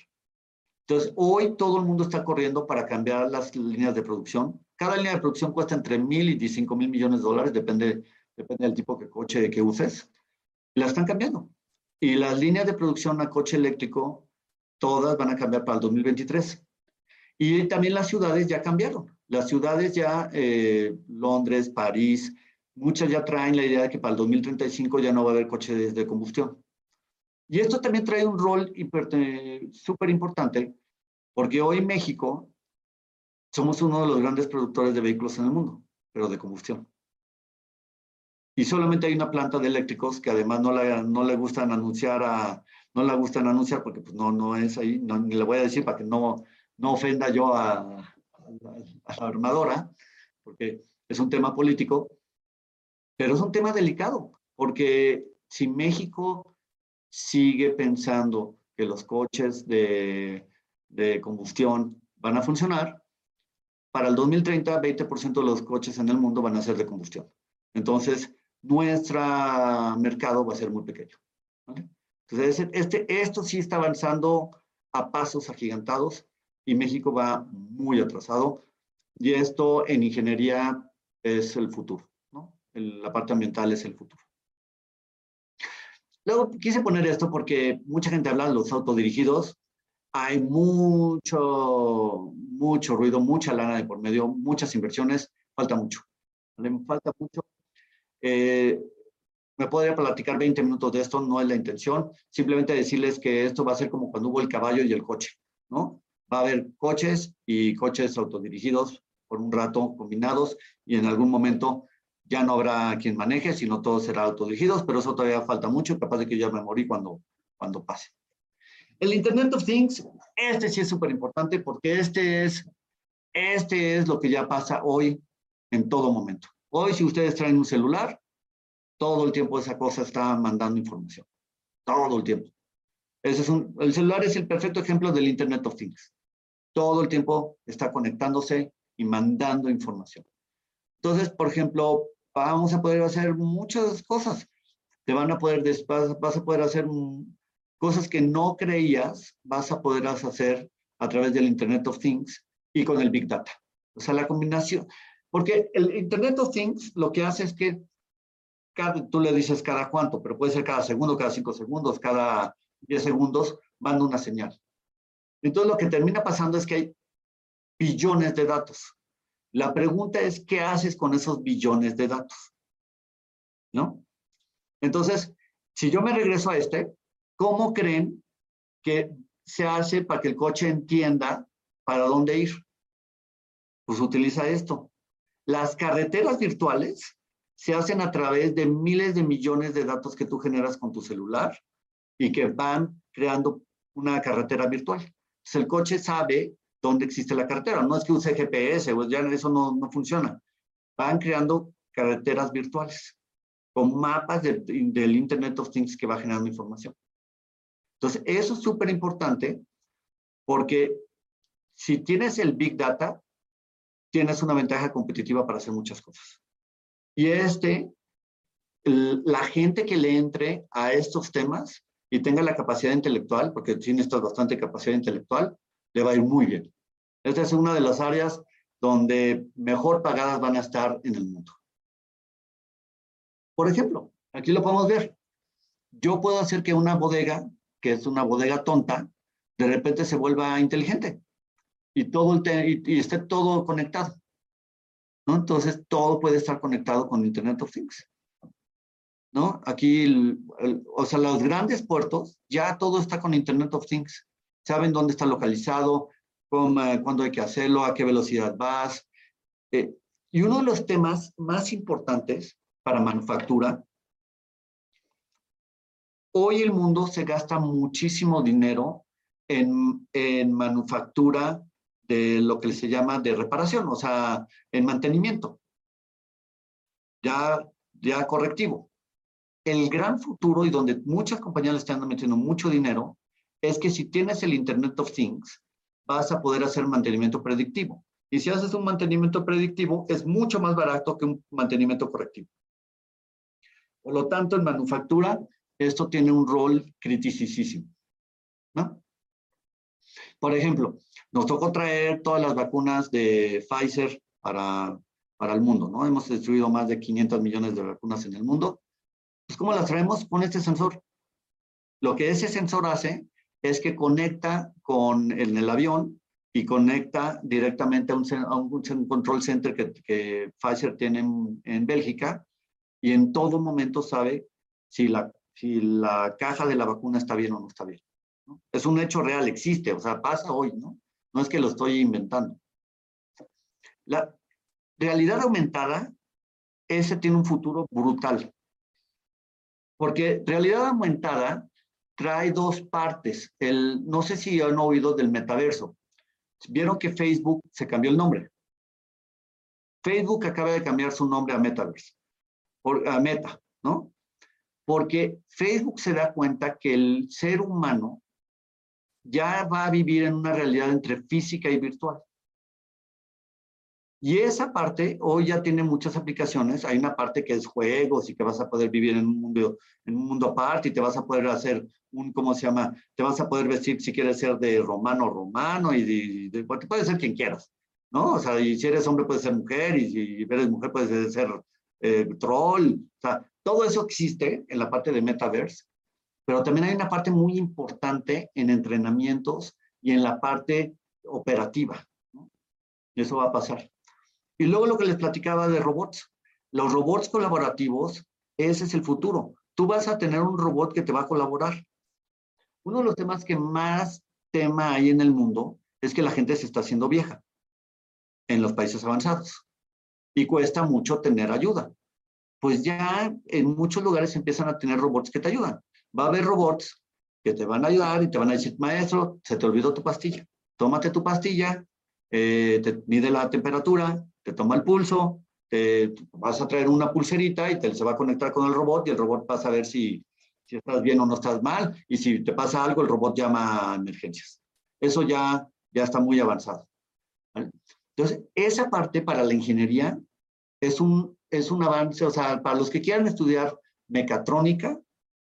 Entonces, hoy todo el mundo está corriendo para cambiar las líneas de producción. Cada línea de producción cuesta entre mil y cinco mil millones de dólares, depende, depende del tipo de coche que uses. La están cambiando. Y las líneas de producción a coche eléctrico, todas van a cambiar para el 2023. Y también las ciudades ya cambiaron. Las ciudades ya, eh, Londres, París, muchas ya traen la idea de que para el 2035 ya no va a haber coches de combustión. Y esto también trae un rol súper importante, porque hoy México somos uno de los grandes productores de vehículos en el mundo, pero de combustión. Y solamente hay una planta de eléctricos que además no, la, no le gustan anunciar a, no la gustan anunciar porque pues no, no es ahí, no, ni le voy a decir para que no, no ofenda yo a, a la armadora, porque es un tema político, pero es un tema delicado, porque si México sigue pensando que los coches de, de combustión van a funcionar, para el 2030 20% de los coches en el mundo van a ser de combustión. Entonces, nuestro mercado va a ser muy pequeño. Entonces, este, esto sí está avanzando a pasos agigantados y México va muy atrasado. Y esto en ingeniería es el futuro, ¿no? la parte ambiental es el futuro. Luego quise poner esto porque mucha gente habla de los autodirigidos. Hay mucho, mucho ruido, mucha lana de por medio, muchas inversiones. Falta mucho. Falta mucho. Eh, me podría platicar 20 minutos de esto, no es la intención. Simplemente decirles que esto va a ser como cuando hubo el caballo y el coche, ¿no? Va a haber coches y coches autodirigidos por un rato combinados y en algún momento ya no habrá quien maneje, sino todos serán autodirigidos, pero eso todavía falta mucho, capaz de que ya me morí cuando, cuando pase. El Internet of Things, este sí es súper importante porque este es, este es lo que ya pasa hoy en todo momento. Hoy si ustedes traen un celular, todo el tiempo esa cosa está mandando información. Todo el tiempo. Ese es un, el celular es el perfecto ejemplo del Internet of Things todo el tiempo está conectándose y mandando información. Entonces, por ejemplo, vamos a poder hacer muchas cosas. Te van a poder, vas a poder hacer cosas que no creías, vas a poder hacer a través del Internet of Things y con el Big Data. O sea, la combinación. Porque el Internet of Things lo que hace es que tú le dices cada cuánto, pero puede ser cada segundo, cada cinco segundos, cada diez segundos, manda una señal. Entonces lo que termina pasando es que hay billones de datos. La pregunta es, ¿qué haces con esos billones de datos? ¿No? Entonces, si yo me regreso a este, ¿cómo creen que se hace para que el coche entienda para dónde ir? Pues utiliza esto. Las carreteras virtuales se hacen a través de miles de millones de datos que tú generas con tu celular y que van creando una carretera virtual el coche sabe dónde existe la carretera. No es que use GPS, pues ya eso no, no funciona. Van creando carreteras virtuales con mapas del Internet of Things que va generando información. Entonces, eso es súper importante porque si tienes el Big Data, tienes una ventaja competitiva para hacer muchas cosas. Y este, la gente que le entre a estos temas y tenga la capacidad intelectual, porque tiene esta bastante capacidad intelectual, le va a ir muy bien. Esta es una de las áreas donde mejor pagadas van a estar en el mundo. Por ejemplo, aquí lo podemos ver. Yo puedo hacer que una bodega, que es una bodega tonta, de repente se vuelva inteligente y, todo el y, esté todo conectado. ¿no? Entonces, todo puede estar conectado con Internet of Things. ¿no? Aquí, o sea, los grandes puertos, ya todo está con Internet of Things. Saben dónde está localizado, cómo, cuándo hay que hacerlo, a qué velocidad vas. Eh, y uno de los temas más importantes para manufactura, hoy el mundo se gasta muchísimo dinero en, en manufactura de lo que se llama de reparación, o sea, en mantenimiento. Ya, ya correctivo el gran futuro y donde muchas compañías están metiendo mucho dinero es que si tienes el Internet of Things, vas a poder hacer mantenimiento predictivo. Y si haces un mantenimiento predictivo, es mucho más barato que un mantenimiento correctivo. Por lo tanto, en manufactura esto tiene un rol criticísimo. ¿no? Por ejemplo, nos tocó traer todas las vacunas de Pfizer para, para el mundo, ¿no? Hemos destruido más de 500 millones de vacunas en el mundo. Pues, ¿cómo las traemos? Con este sensor. Lo que ese sensor hace es que conecta con el avión y conecta directamente a un, control center que, que Pfizer tiene en, en, Bélgica y en todo momento sabe si la, si la caja de la vacuna está bien o no está bien. ¿No? Es un hecho real, existe, o sea, pasa hoy, ¿no? No es que lo estoy inventando. La realidad aumentada, ese tiene un futuro brutal. Porque realidad aumentada trae dos partes. El, no sé si han oído del metaverso. Vieron que Facebook se cambió el nombre. Facebook acaba de cambiar su nombre a Metaverse, por, a Meta, ¿no? Porque Facebook se da cuenta que el ser humano ya va a vivir en una realidad entre física y virtual. Y esa parte hoy ya tiene muchas aplicaciones. Hay una parte que es juegos y que vas a poder vivir en un mundo, en un mundo aparte y te vas a poder hacer un, ¿cómo se llama? Te vas a poder vestir si quieres ser de romano romano y de, de, de puedes ser quien quieras, ¿no? O sea, y si eres hombre puedes ser mujer y si eres mujer puedes ser eh, troll. O sea, todo eso existe en la parte de metaverse pero también hay una parte muy importante en entrenamientos y en la parte operativa. eso va a pasar. Y luego lo que les platicaba de robots. Los robots colaborativos, ese es el futuro. Tú vas a tener un robot que te va a colaborar. Uno de los temas que más tema hay en el mundo es que la gente se está haciendo vieja en los países avanzados y cuesta mucho tener ayuda. Pues ya en muchos lugares empiezan a tener robots que te ayudan va a haber robots que te van a ayudar y te van a decir, maestro, se te olvidó tu pastilla. Tómate tu pastilla, eh, te mide la temperatura, te toma el pulso, te vas a traer una pulserita y te se va a conectar con el robot y el robot va a saber si, si estás bien o no estás mal y si te pasa algo, el robot llama a emergencias. Eso ya, ya está muy avanzado. ¿vale? Entonces, esa parte para la ingeniería es un, es un avance, o sea, para los que quieran estudiar mecatrónica,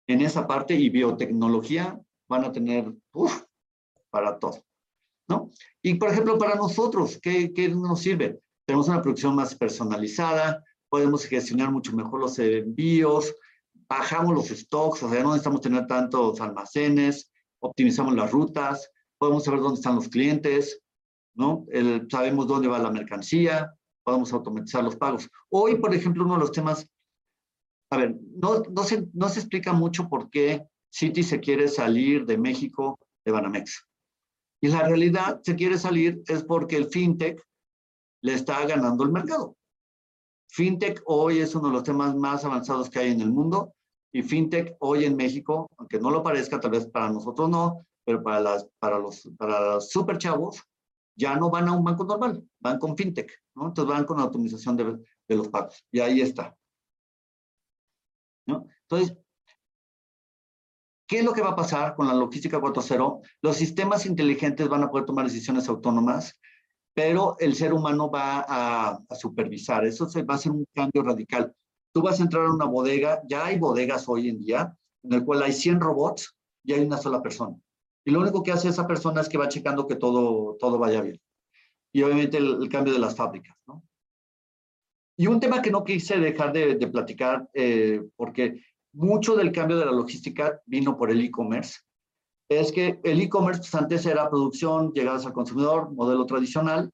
en esa parte y biotecnología van a tener uf, para todo. ¿no? Y por ejemplo, para nosotros, ¿qué, ¿qué, nos sirve? Tenemos una producción más personalizada, podemos gestionar mucho mejor los envíos, bajamos los stocks, o sea, no necesitamos tener tantos almacenes, optimizamos las rutas, podemos saber dónde están los clientes, ¿no? El, sabemos dónde va la mercancía, podemos automatizar los pagos. Hoy, por ejemplo, uno de los temas a ver, no, no, se, no se explica mucho por qué Citi se quiere salir de México de Banamex. Y la realidad se quiere salir es porque el fintech le está ganando el mercado. Fintech hoy es uno de los temas más avanzados que hay en el mundo y fintech hoy en México, aunque no lo parezca, tal vez para nosotros no, pero para, las, para, los, para los super chavos, ya no van a un banco normal, van con fintech, ¿no? Entonces van con automatización de, de los pagos. Y ahí está. ¿No? Entonces, ¿qué es lo que va a pasar con la logística 4.0? Los sistemas inteligentes van a poder tomar decisiones autónomas, pero el ser humano va a, a supervisar. Eso se, va a ser un cambio radical. Tú vas a entrar a una bodega, ya hay bodegas hoy en día, en el cual hay 100 robots y hay una sola persona. Y lo único que hace esa persona es que va checando que todo, todo vaya bien. Y obviamente el, el cambio de las fábricas, ¿no? Y un tema que no quise dejar de, platicar, eh, porque mucho del cambio de la logística vino por el e-commerce, es que el e-commerce pues, antes era producción, llegadas al consumidor, modelo tradicional,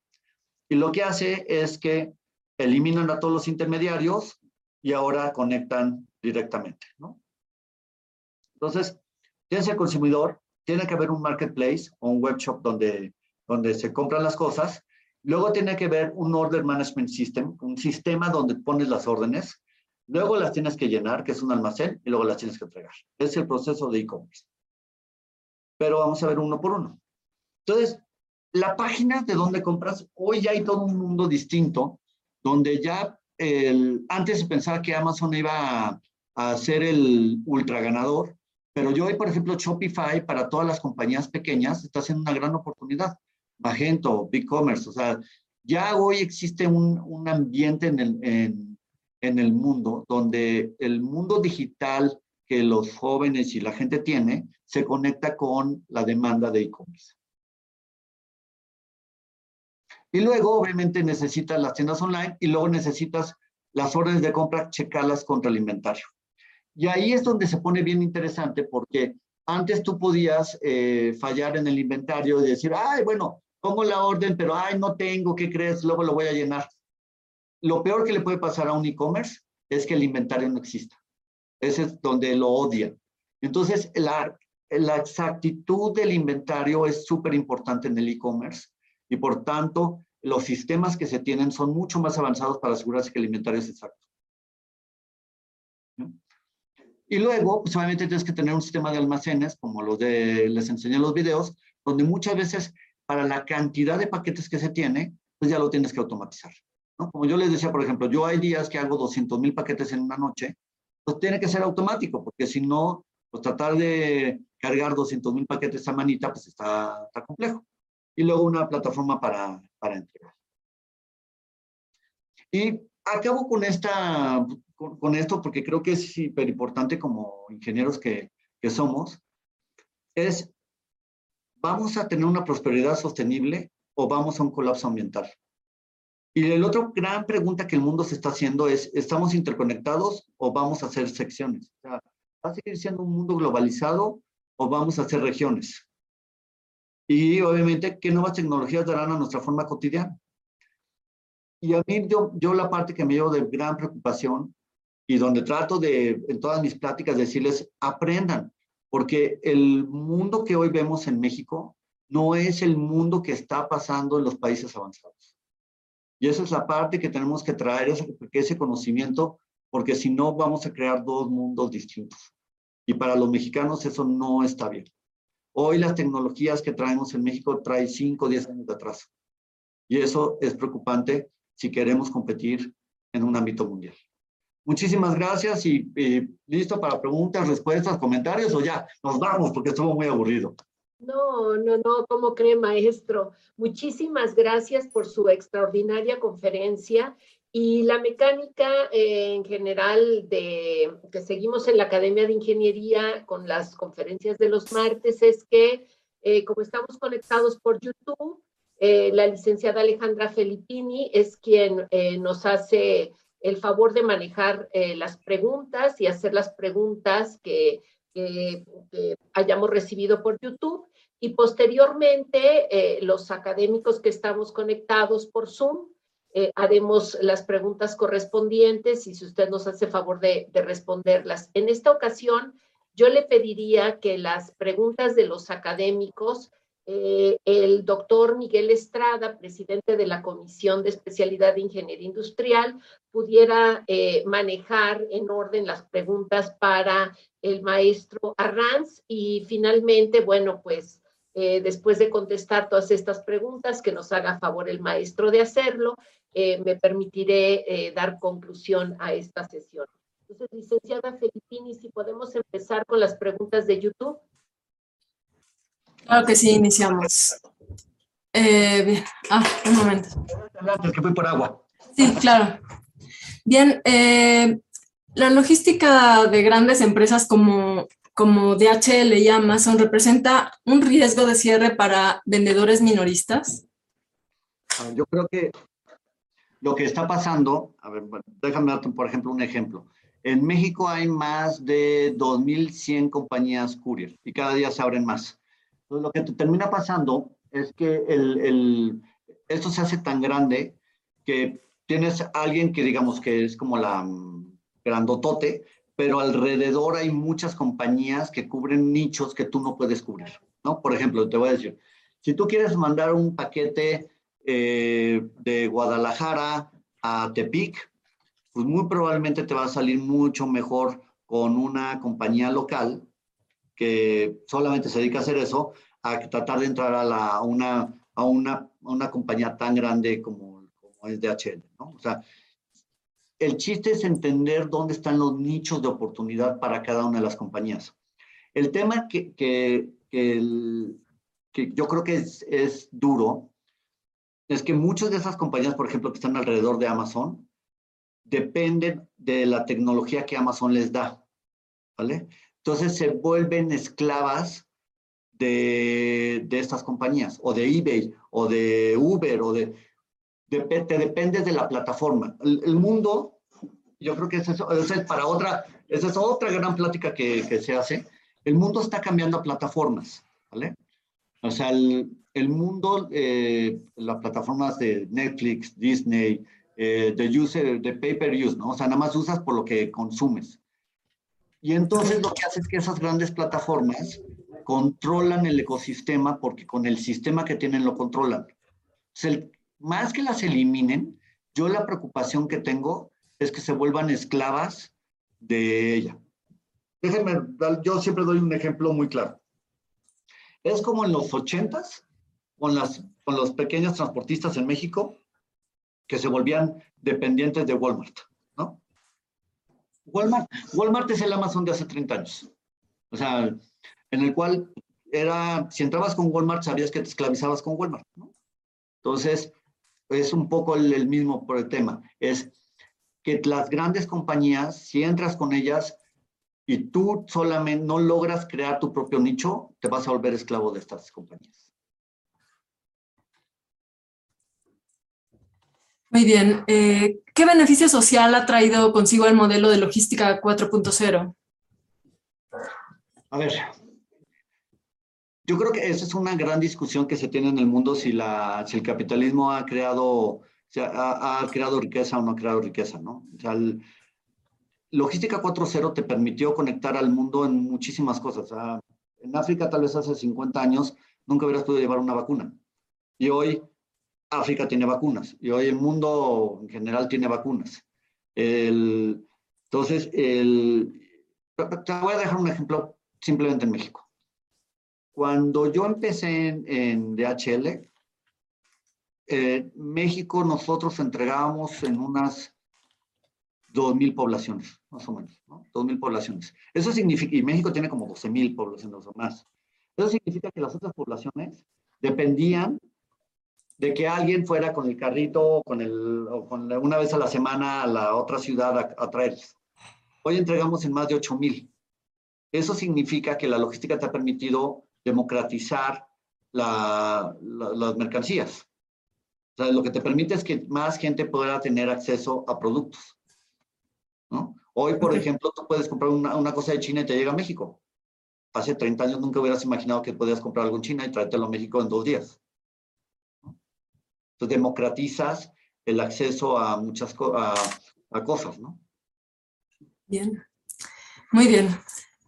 y lo que hace es que eliminan a todos los intermediarios y ahora conectan directamente, ¿no? Entonces, tienes el consumidor, tiene que haber un marketplace o un web shop donde, donde se compran las cosas, Luego tiene que ver un Order Management System, un sistema donde pones las órdenes, luego las tienes que llenar, que es un almacén, y luego las tienes que entregar. Es el proceso de e-commerce. Pero vamos a ver uno por uno. Entonces, la página de donde compras, hoy ya hay todo un mundo distinto, donde ya antes se pensaba que Amazon iba a, a ser el ultra ganador, pero yo hoy, por ejemplo, Shopify para todas las compañías pequeñas está siendo una gran oportunidad Magento, BigCommerce, o sea, ya hoy existe un, un ambiente en el, en, en el mundo donde el mundo digital que los jóvenes y la gente tiene se conecta con la demanda de e-commerce. Y luego, obviamente, necesitas las tiendas online y luego necesitas las órdenes de compra, checarlas contra el inventario. Y ahí es donde se pone bien interesante porque antes tú podías eh, fallar en el inventario y decir, ay, bueno, pongo la orden, pero ay, no tengo, ¿qué crees? Luego lo voy a llenar. Lo peor que le puede pasar a un e-commerce es que el inventario no exista. Ese es donde lo odia. Entonces, la, la exactitud del inventario es súper importante en el e-commerce y por tanto, los sistemas que se tienen son mucho más avanzados para asegurarse que el inventario es exacto. Y luego, pues obviamente tienes que tener un sistema de almacenes, como los de, les enseñé en los videos, donde muchas veces para la cantidad de paquetes que se tiene, pues ya lo tienes que automatizar. ¿no? Como yo les decía, por ejemplo, yo hay días que hago 200 mil paquetes en una noche, pues tiene que ser automático, porque si no, pues tratar de cargar 200 mil paquetes a manita, pues está, está complejo. Y luego una plataforma para, para entregar. Y acabo con, esta, con, esto porque creo que es súper importante como ingenieros que, que somos, es, ¿vamos a tener una prosperidad sostenible o vamos a un colapso ambiental? Y el otro gran pregunta que el mundo se está haciendo es, ¿estamos interconectados o vamos a hacer secciones? O sea, ¿Va a seguir siendo un mundo globalizado o vamos a hacer regiones? Y obviamente, ¿qué nuevas tecnologías darán a nuestra forma cotidiana? Y a mí, yo, yo la parte que me llevo de gran preocupación y donde trato de, en todas mis pláticas, decirles, aprendan, porque el mundo que hoy vemos en México no es el mundo que está pasando en los países avanzados. Y esa es la parte que tenemos que traer, ese, conocimiento, porque si no vamos a crear dos mundos distintos. Y para los mexicanos eso no está bien. Hoy las tecnologías que traemos en México traen 5 o 10 años de atraso. Y eso es preocupante si queremos competir en un ámbito mundial. Muchísimas gracias y, listo para preguntas, respuestas, comentarios o ya nos vamos porque estuvo muy aburrido. No, no, no, ¿cómo cree, maestro? Muchísimas gracias por su extraordinaria conferencia y la mecánica eh, en general de que seguimos en la Academia de Ingeniería con las conferencias de los martes es que eh, como estamos conectados por YouTube, eh, la licenciada Alejandra Felippini es quien nos hace el favor de manejar eh, las preguntas y hacer las preguntas que, hayamos recibido por YouTube. Y posteriormente, los académicos que estamos conectados por Zoom, haremos las preguntas correspondientes y si usted nos hace favor de responderlas. En esta ocasión, yo le pediría que las preguntas de los académicos eh, el doctor Miguel Estrada, presidente de la Comisión de Especialidad de Ingeniería Industrial, pudiera eh, manejar en orden las preguntas para el maestro Arranz y finalmente, bueno, pues eh, después de contestar todas estas preguntas, que nos haga favor el maestro de hacerlo, me permitiré dar conclusión a esta sesión. Entonces, licenciada si podemos empezar con las preguntas de YouTube. Claro que sí, iniciamos. Eh, bien. Ah, un momento. que voy por agua. Sí, claro. Bien, eh, la logística de grandes empresas como, como DHL y Amazon representa un riesgo de cierre para vendedores minoristas. Ah, yo creo que lo que está pasando, a ver, déjame darte, por ejemplo, un ejemplo. En México hay más de 2.100 compañías courier y cada día se abren más. Lo que te termina pasando es que esto se hace tan grande que tienes a alguien que digamos que es como la mm, grandotote, pero alrededor hay muchas compañías que cubren nichos que tú no puedes cubrir, ¿no? Por ejemplo, te voy a decir, si tú quieres mandar un paquete eh, de Guadalajara a Tepic, pues muy probablemente te va a salir mucho mejor con una compañía local que solamente se dedica a hacer eso, a tratar de entrar a, una, a, una, una compañía tan grande como, como es DHL. ¿no? O sea, el chiste es entender dónde están los nichos de oportunidad para cada una de las compañías. El tema que, que, que, que yo creo que es, es, duro es que muchas de esas compañías, por ejemplo, que están alrededor de Amazon, dependen de la tecnología que Amazon les da. ¿vale? Entonces se vuelven esclavas de, de, estas compañías, o de eBay, o de Uber, o de... de te dependes de la plataforma. El, el mundo, yo creo que eso, eso, es para otra, esa es otra gran plática que, que, se hace. El mundo está cambiando a plataformas, ¿vale? O sea, el, el mundo, eh, las plataformas de Netflix, Disney, eh, de user, de pay per use, ¿no? O sea, nada más usas por lo que consumes. Y entonces lo que hace es que esas grandes plataformas controlan el ecosistema porque con el sistema que tienen lo controlan. más que las eliminen, yo la preocupación que tengo es que se vuelvan esclavas de ella. Déjenme, yo siempre doy un ejemplo muy claro. Es como en los ochentas, con, con los pequeños transportistas en México, que se volvían dependientes de Walmart. Walmart, Walmart es el Amazon de hace 30 años. O sea, en el cual era, si entrabas con Walmart, sabías que te esclavizabas con Walmart. Entonces, es un poco el, el mismo por el tema. Es que las grandes compañías, si entras con ellas y tú solamente no logras crear tu propio nicho, te vas a volver esclavo de estas compañías. Muy bien. Eh, ¿Qué beneficio social ha traído consigo el modelo de logística 4.0? A ver, yo creo que esa es una gran discusión que se tiene en el mundo si, la, si el capitalismo ha creado, ha, ha, creado riqueza o no ha creado riqueza, ¿no? O sea, el, Logística 4.0 te permitió conectar al mundo en muchísimas cosas. O sea, en África, tal vez hace 50 años, nunca hubieras podido llevar una vacuna. Y hoy África tiene vacunas. Y hoy el mundo en general tiene vacunas. El, entonces, el, te voy a dejar un ejemplo simplemente en México. Cuando yo empecé en, en DHL, eh, México nosotros entregábamos en unas 2.000 poblaciones, más o menos, ¿no? 2.000 poblaciones. Eso significa, y México tiene como 12.000 poblaciones o más. Eso significa que las otras poblaciones dependían de que alguien fuera con el carrito con el, o con una vez a la semana a la otra ciudad a, a traerles. Hoy entregamos en más de 8.000. Eso significa que la logística te ha permitido democratizar la, la, las mercancías. O sea, lo que te permite es que más gente pueda tener acceso a productos. ¿no? Hoy, por ejemplo, tú puedes comprar una, una, cosa de China y te llega a México. Hace 30 años nunca hubieras imaginado que podías comprar algo en China y traértelo a México en dos días. Entonces, democratizas el acceso a muchas a, a cosas, ¿no? Bien, muy bien,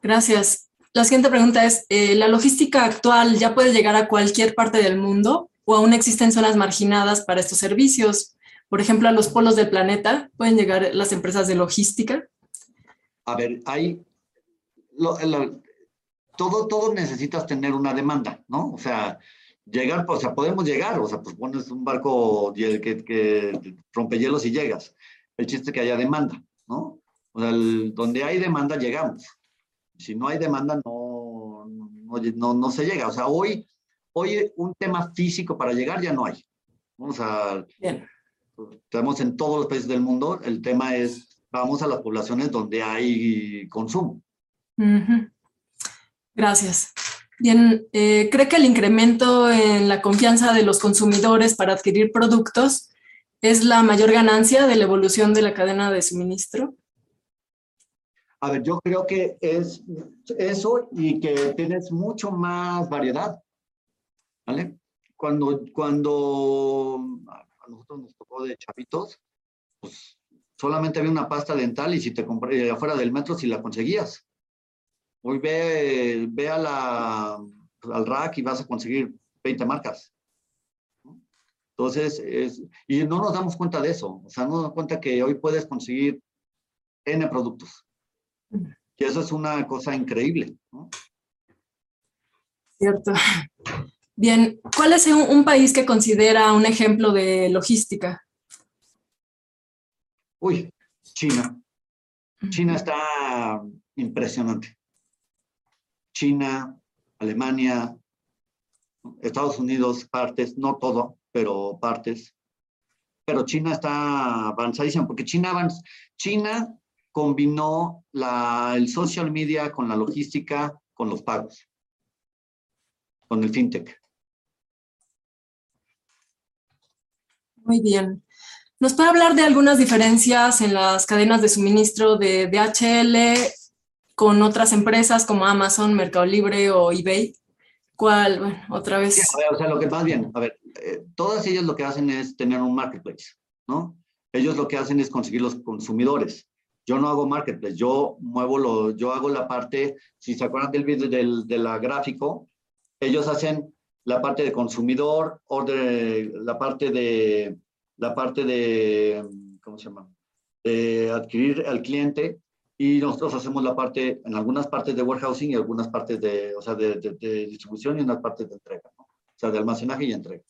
gracias. La siguiente pregunta es, eh, ¿la logística actual ya puede llegar a cualquier parte del mundo o aún existen zonas marginadas para estos servicios? Por ejemplo, a los polos del planeta, ¿pueden llegar las empresas de logística? A ver, hay... Lo, lo, todo, todo necesitas tener una demanda, ¿no? O sea, llegar, o sea, podemos llegar, o sea, pues pones un barco que, que rompe hielos y llegas. El chiste es que haya demanda, ¿no? O sea, el, donde hay demanda llegamos. Si no hay demanda, no, no, no, no se llega. O sea, hoy, hoy un tema físico para llegar ya no hay. Vamos a... Bien tenemos en todos los países del mundo, el tema es, vamos a las poblaciones donde hay consumo. Uh -huh. Gracias. Bien, eh, ¿cree que el incremento en la confianza de los consumidores para adquirir productos es la mayor ganancia de la evolución de la cadena de suministro? A ver, yo creo que es eso y que tienes mucho más variedad, ¿vale? Cuando, cuando a nosotros nos tocó de chavitos, pues solamente había una pasta dental y si te compré afuera del metro si la conseguías. Hoy ve, ve a la, al rack y vas a conseguir 20 marcas. Entonces, es, y no nos damos cuenta de eso. O sea, no nos damos cuenta que hoy puedes conseguir N productos. Y eso es una cosa increíble. ¿no? Cierto. Bien, ¿cuál es un, un, país que considera un ejemplo de logística? Uy, China. China está impresionante. China, Alemania, Estados Unidos, partes, no todo, pero partes. Pero China está avanzadísima, porque China, combinó la, el social media con la logística, con los pagos, con el fintech. Muy bien. ¿Nos puede hablar de algunas diferencias en las cadenas de suministro de DHL con otras empresas como Amazon, Mercado Libre o eBay? ¿Cuál? Bueno, otra vez. o sea, lo que más bien, a ver, eh, todas ellas lo que hacen es tener un marketplace, ¿no? Ellos lo que hacen es conseguir los consumidores. Yo no hago marketplace, yo muevo lo, yo hago la parte, si se acuerdan del video del de la gráfico, ellos hacen la parte de consumidor, order, la parte de la parte de, ¿cómo se llama? De adquirir al cliente y nosotros hacemos la parte, en algunas partes de warehousing y algunas partes de, o sea, de, de, distribución y unas partes de entrega, ¿no? o sea, de almacenaje y entrega.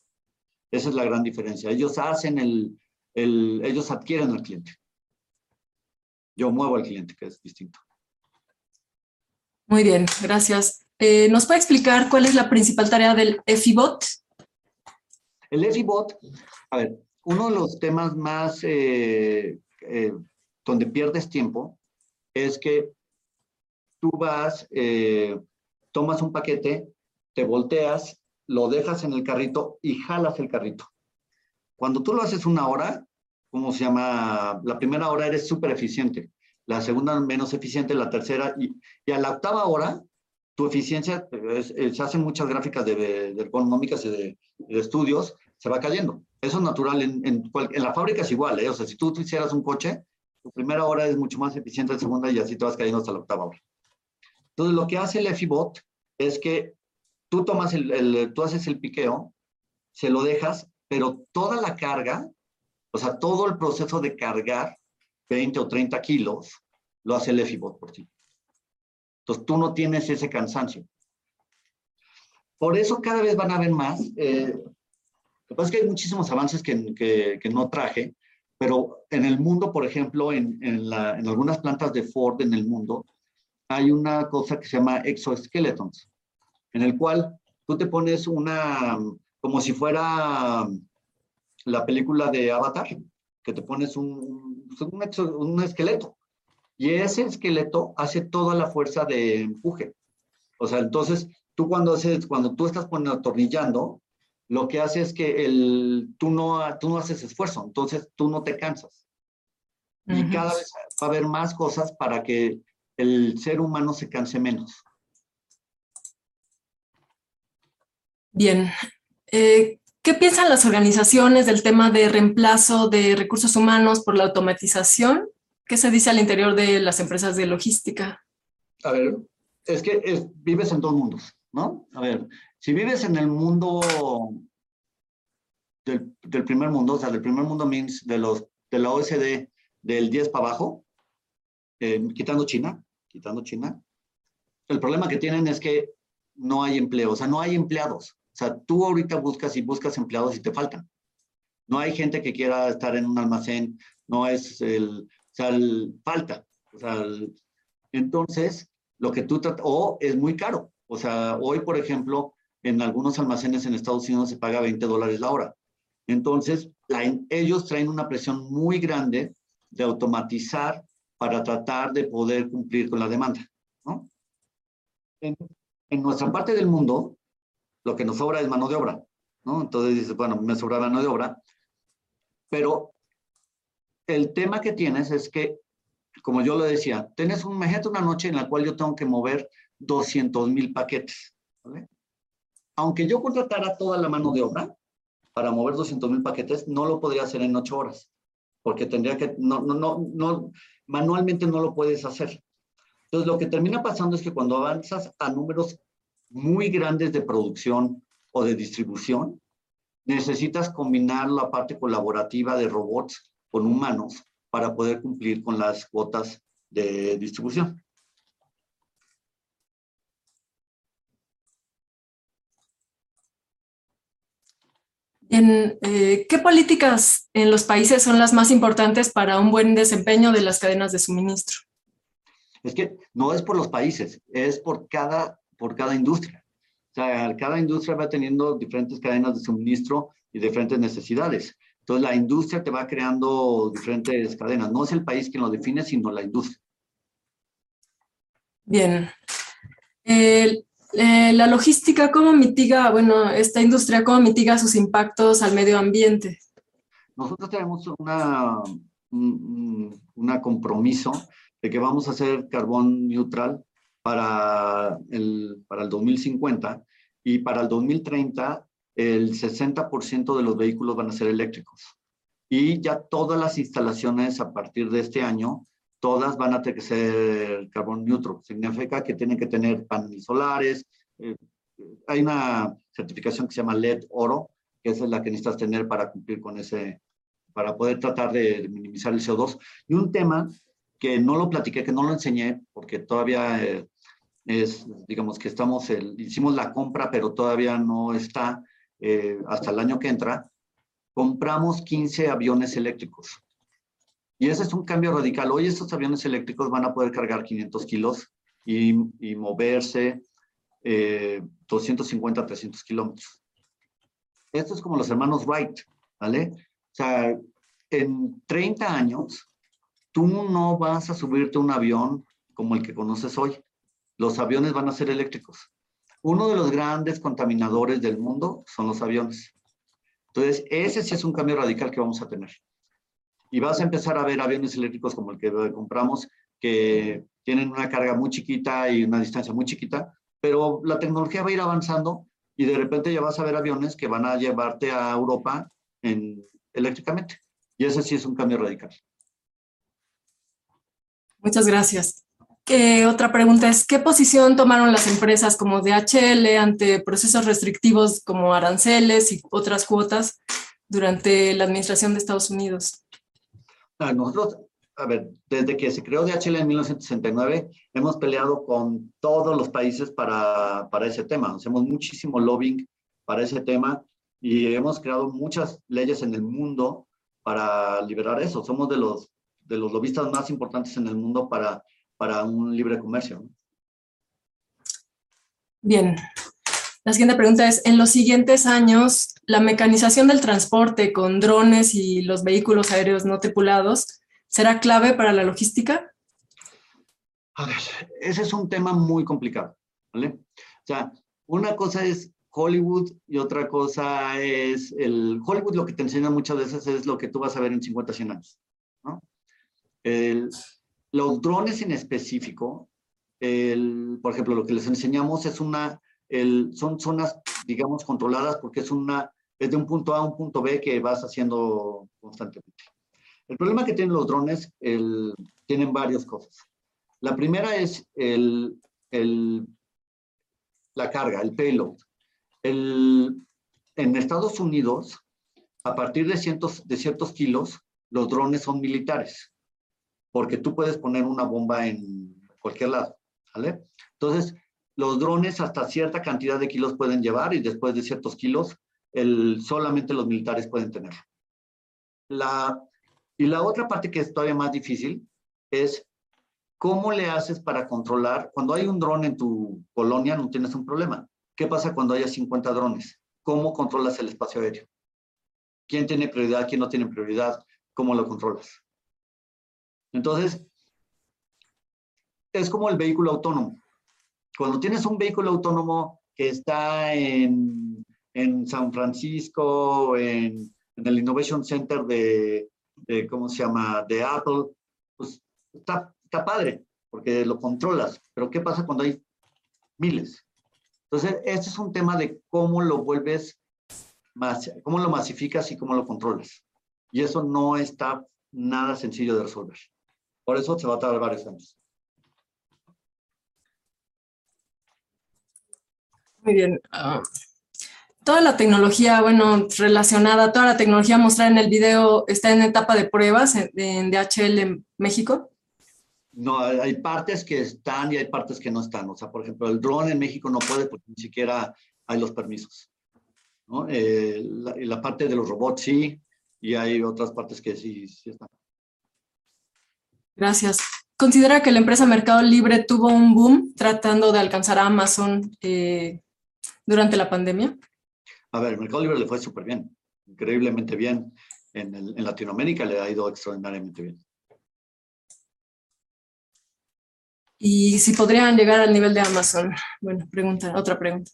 Esa es la gran diferencia. Ellos hacen el, el, ellos adquieren al cliente. Yo muevo al cliente, que es distinto. Muy bien, gracias. Eh, ¿Nos puede explicar cuál es la principal tarea del EFIBOT? El EFIBOT, a ver, uno de los temas más eh, eh, donde pierdes tiempo es que tú vas, eh, tomas un paquete, te volteas, lo dejas en el carrito y jalas el carrito. Cuando tú lo haces una hora, ¿cómo se llama? La primera hora eres súper eficiente, la segunda menos eficiente, la tercera, y, y a la octava hora, tu eficiencia, se hacen muchas gráficas de, de económicas y de, estudios, se va cayendo. Eso es natural, en, en, en la fábrica es igual, ¿eh? o sea, si tú hicieras un coche, tu primera hora es mucho más eficiente, la segunda y así te vas cayendo hasta la octava hora. Entonces, lo que hace el EFIBOT es que tú tomas el, el, tú haces el piqueo, se lo dejas, pero toda la carga, o sea, todo el proceso de cargar 20 o 30 kilos, lo hace el EFIBOT por ti. Entonces, tú no tienes ese cansancio. Por eso cada vez van a haber más. Eh, lo que pasa es que hay muchísimos avances que, que, que no traje, pero en el mundo, por ejemplo, en, algunas plantas de Ford en el mundo, hay una cosa que se llama exoskeletons, en el cual tú te pones una, como si fuera la película de Avatar, que te pones un, un esqueleto. Y ese esqueleto hace toda la fuerza de empuje. O sea, entonces, tú cuando, haces, cuando tú estás poniendo, atornillando, lo que hace es que el, tú, no, tú no haces esfuerzo, entonces tú no te cansas. Uh -huh. Y cada vez va a haber más cosas para que el ser humano se canse menos. Bien. Eh, ¿Qué piensan las organizaciones del tema de reemplazo de recursos humanos por la automatización? ¿Qué se dice al interior de las empresas de logística? A ver, es que es, vives en dos mundos, ¿no? A ver, si vives en el mundo del, del, primer mundo, o sea, del primer mundo means de, los, de la OSD del 10 para abajo, eh, quitando China, quitando China, el problema que tienen es que no hay empleo, o sea, no hay empleados. O sea, tú ahorita buscas y buscas empleados y te faltan. No hay gente que quiera estar en un almacén, no es el, o sea, el, falta. O sea, el, entonces, lo que tú o es muy caro. O sea, hoy, por ejemplo, en algunos almacenes en Estados Unidos se paga 20 dólares la hora. Entonces, la, ellos traen una presión muy grande de automatizar para tratar de poder cumplir con la demanda. ¿no? En, en, nuestra parte del mundo, lo que nos sobra es mano de obra. ¿no? Entonces dices, bueno, me sobra mano de obra. Pero el tema que tienes es que, como yo lo decía, tienes un, imagínate una noche en la cual yo tengo que mover 200 mil paquetes. ¿vale? Aunque yo contratara toda la mano de obra para mover 200 mil paquetes, no lo podría hacer en ocho horas, porque tendría que, no, no, no, no, manualmente no lo puedes hacer. Entonces, lo que termina pasando es que cuando avanzas a números muy grandes de producción o de distribución, necesitas combinar la parte colaborativa de robots con humanos para poder cumplir con las cuotas de distribución. En, eh, ¿Qué políticas en los países son las más importantes para un buen desempeño de las cadenas de suministro? Es que no es por los países, es por cada, por cada industria. O sea, cada industria va teniendo diferentes cadenas de suministro y diferentes necesidades. Entonces, la industria te va creando diferentes cadenas. No es el país quien lo define, sino la industria. Bien. Eh, la logística, ¿cómo mitiga, bueno, esta industria, cómo mitiga sus impactos al medio ambiente? Nosotros tenemos un, compromiso de que vamos a hacer carbón neutral para el, para el 2050 y para el 2030 el 60% de los vehículos van a ser eléctricos. Y ya todas las instalaciones a partir de este año, todas van a tener que ser carbón neutro. Significa que tienen que tener paneles solares. Eh, hay una certificación que se llama LED Oro, que es la que necesitas tener para cumplir con ese, para poder tratar de minimizar el CO2. Y un tema que no lo platiqué, que no lo enseñé, porque todavía eh, es, digamos que estamos, el, hicimos la compra, pero todavía no está eh, hasta el año que entra, compramos 15 aviones eléctricos. Y ese es un cambio radical. Hoy estos aviones eléctricos van a poder cargar 500 kilos y, moverse eh, 250, 300 kilómetros. Esto es como los hermanos Wright, ¿vale? O sea, en 30 años, tú no vas a subirte un avión como el que conoces hoy. Los aviones van a ser eléctricos. Uno de los grandes contaminadores del mundo son los aviones. Entonces, ese sí es un cambio radical que vamos a tener. Y vas a empezar a ver aviones eléctricos como el que compramos, que tienen una carga muy chiquita y una distancia muy chiquita, pero la tecnología va a ir avanzando y de repente ya vas a ver aviones que van a llevarte a Europa en, eléctricamente. Y ese sí es un cambio radical. Muchas gracias. Eh, otra pregunta es, ¿qué posición tomaron las empresas como DHL ante procesos restrictivos como aranceles y otras cuotas durante la administración de Estados Unidos? Ah, nosotros, a ver, desde que se creó DHL en 1969, hemos peleado con todos los países para, para ese tema. Hacemos muchísimo lobbying para ese tema y hemos creado muchas leyes en el mundo para liberar eso. Somos de los, de los lobistas más importantes en el mundo para para un libre comercio. Bien. La siguiente pregunta es, en los siguientes años, la mecanización del transporte con drones y los vehículos aéreos no tripulados será clave para la logística? Ese es un tema muy complicado, ¿vale? O sea, una cosa es Hollywood y otra cosa es el Hollywood lo que te enseña muchas veces es lo que tú vas a ver en 50, 100 años, ¿no? Los drones en específico, por ejemplo, lo que les enseñamos es una, el, son zonas, digamos, controladas porque es una, es de un punto A a un punto B que vas haciendo constantemente. El problema que tienen los drones, el, tienen varias cosas. La primera es el, el, la carga, el payload. El, en Estados Unidos, a partir de, cientos, de ciertos kilos, los drones son militares porque tú puedes poner una bomba en cualquier lado, ¿vale? Entonces, los drones hasta cierta cantidad de kilos pueden llevar y después de ciertos kilos, solamente los militares pueden tener. Y la otra parte que es todavía más difícil es cómo le haces para controlar, cuando hay un dron en tu colonia no tienes un problema. ¿Qué pasa cuando haya 50 drones? ¿Cómo controlas el espacio aéreo? ¿Quién tiene prioridad? ¿Quién no tiene prioridad? ¿Cómo lo controlas? Entonces, es como el vehículo autónomo. Cuando tienes un vehículo autónomo que está en, San Francisco, en, el Innovation Center de, ¿cómo se llama?, de Apple, pues está, está padre, porque lo controlas. Pero ¿qué pasa cuando hay miles? Entonces, este es un tema de cómo lo vuelves, cómo lo masificas y cómo lo controlas. Y eso no está nada sencillo de resolver. Por eso se va a tardar varios años. Muy bien. Ah, toda la tecnología, bueno, relacionada, toda la tecnología mostrada en el video está en etapa de pruebas en, DHL en México. No, hay partes que están y hay partes que no están. O sea, por ejemplo, el drone en México no puede porque ni siquiera hay los permisos. ¿no? Eh, la, la, parte de los robots sí, y hay otras partes que sí, sí están. Gracias. ¿Considera que la empresa Mercado Libre tuvo un boom tratando de alcanzar a Amazon eh, durante la pandemia? A ver, Mercado Libre le fue súper bien, increíblemente bien. en, en Latinoamérica le ha ido extraordinariamente bien. Y si podrían llegar al nivel de Amazon. Bueno, pregunta, otra pregunta.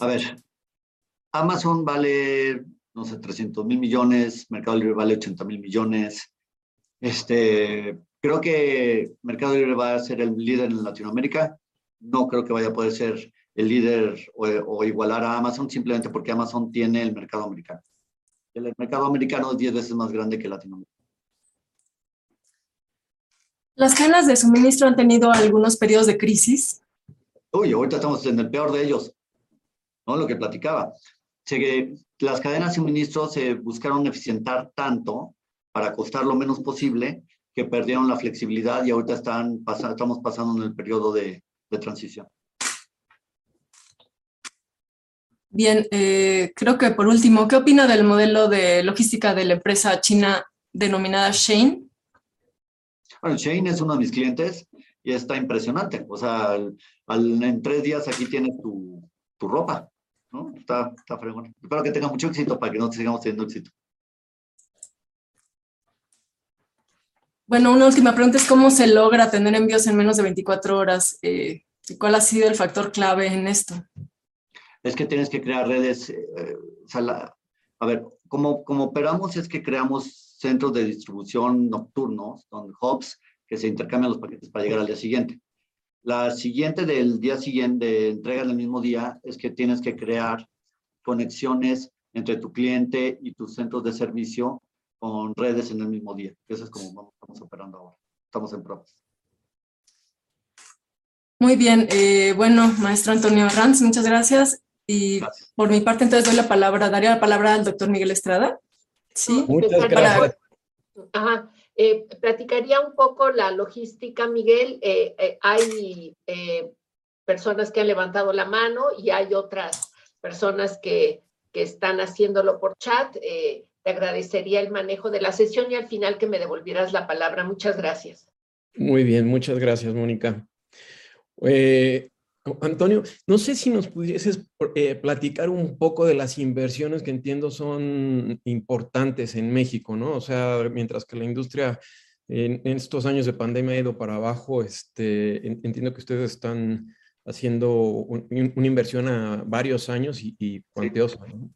A ver, Amazon vale, no sé, 300 mil millones, Mercado Libre vale 80 mil millones. Este, creo que Mercado Libre va a ser el líder en Latinoamérica. No creo que vaya a poder ser el líder o, o igualar a Amazon simplemente porque Amazon tiene el mercado americano. El mercado americano es 10 veces más grande que Latinoamérica. ¿Las cadenas de suministro han tenido algunos periodos de crisis? Uy, ahorita estamos en el peor de ellos, ¿no? Lo que platicaba. Se, las cadenas de suministro se buscaron eficientar tanto para costar lo menos posible que perdieron la flexibilidad y ahorita están estamos pasando en el periodo de, de transición. Bien, eh, creo que por último, ¿qué opina del modelo de logística de la empresa china denominada Shane? Bueno, Shane es uno de mis clientes y está impresionante. O sea, al, en tres días aquí tienes tu, tu ropa, ¿no? Está, está fregón. Espero que tenga mucho éxito para que no sigamos teniendo éxito. Bueno, una última pregunta es cómo se logra tener envíos en menos de 24 horas. Eh, ¿Cuál ha sido el factor clave en esto? Es que tienes que crear redes. Eh, a ver, como, como operamos es que creamos centros de distribución nocturnos, donde hubs, que se intercambian los paquetes para llegar al día siguiente. La siguiente del día siguiente, de entrega del mismo día, es que tienes que crear conexiones entre tu cliente y tus centros de servicio con redes en el mismo día. Eso es como estamos operando ahora. Estamos en pruebas. Muy bien. Eh, bueno, maestro Antonio Ranz, muchas gracias. Y por mi parte, entonces doy la palabra, daría la palabra al doctor Miguel Estrada. Sí, muchas gracias. Ajá. Eh, platicaría un poco la logística, Miguel. Eh, eh, hay personas que han levantado la mano y hay otras personas que, que están haciéndolo por chat. Te agradecería el manejo de la sesión y al final que me devolvieras la palabra. Muchas gracias. Muy bien, muchas gracias, Mónica. Antonio, no sé si nos pudieses eh, platicar un poco de las inversiones que entiendo son importantes en México, ¿no? O sea, mientras que la industria en, estos años de pandemia ha ido para abajo, este, entiendo que ustedes están haciendo una inversión a varios años y, y cuantiosa. ¿no?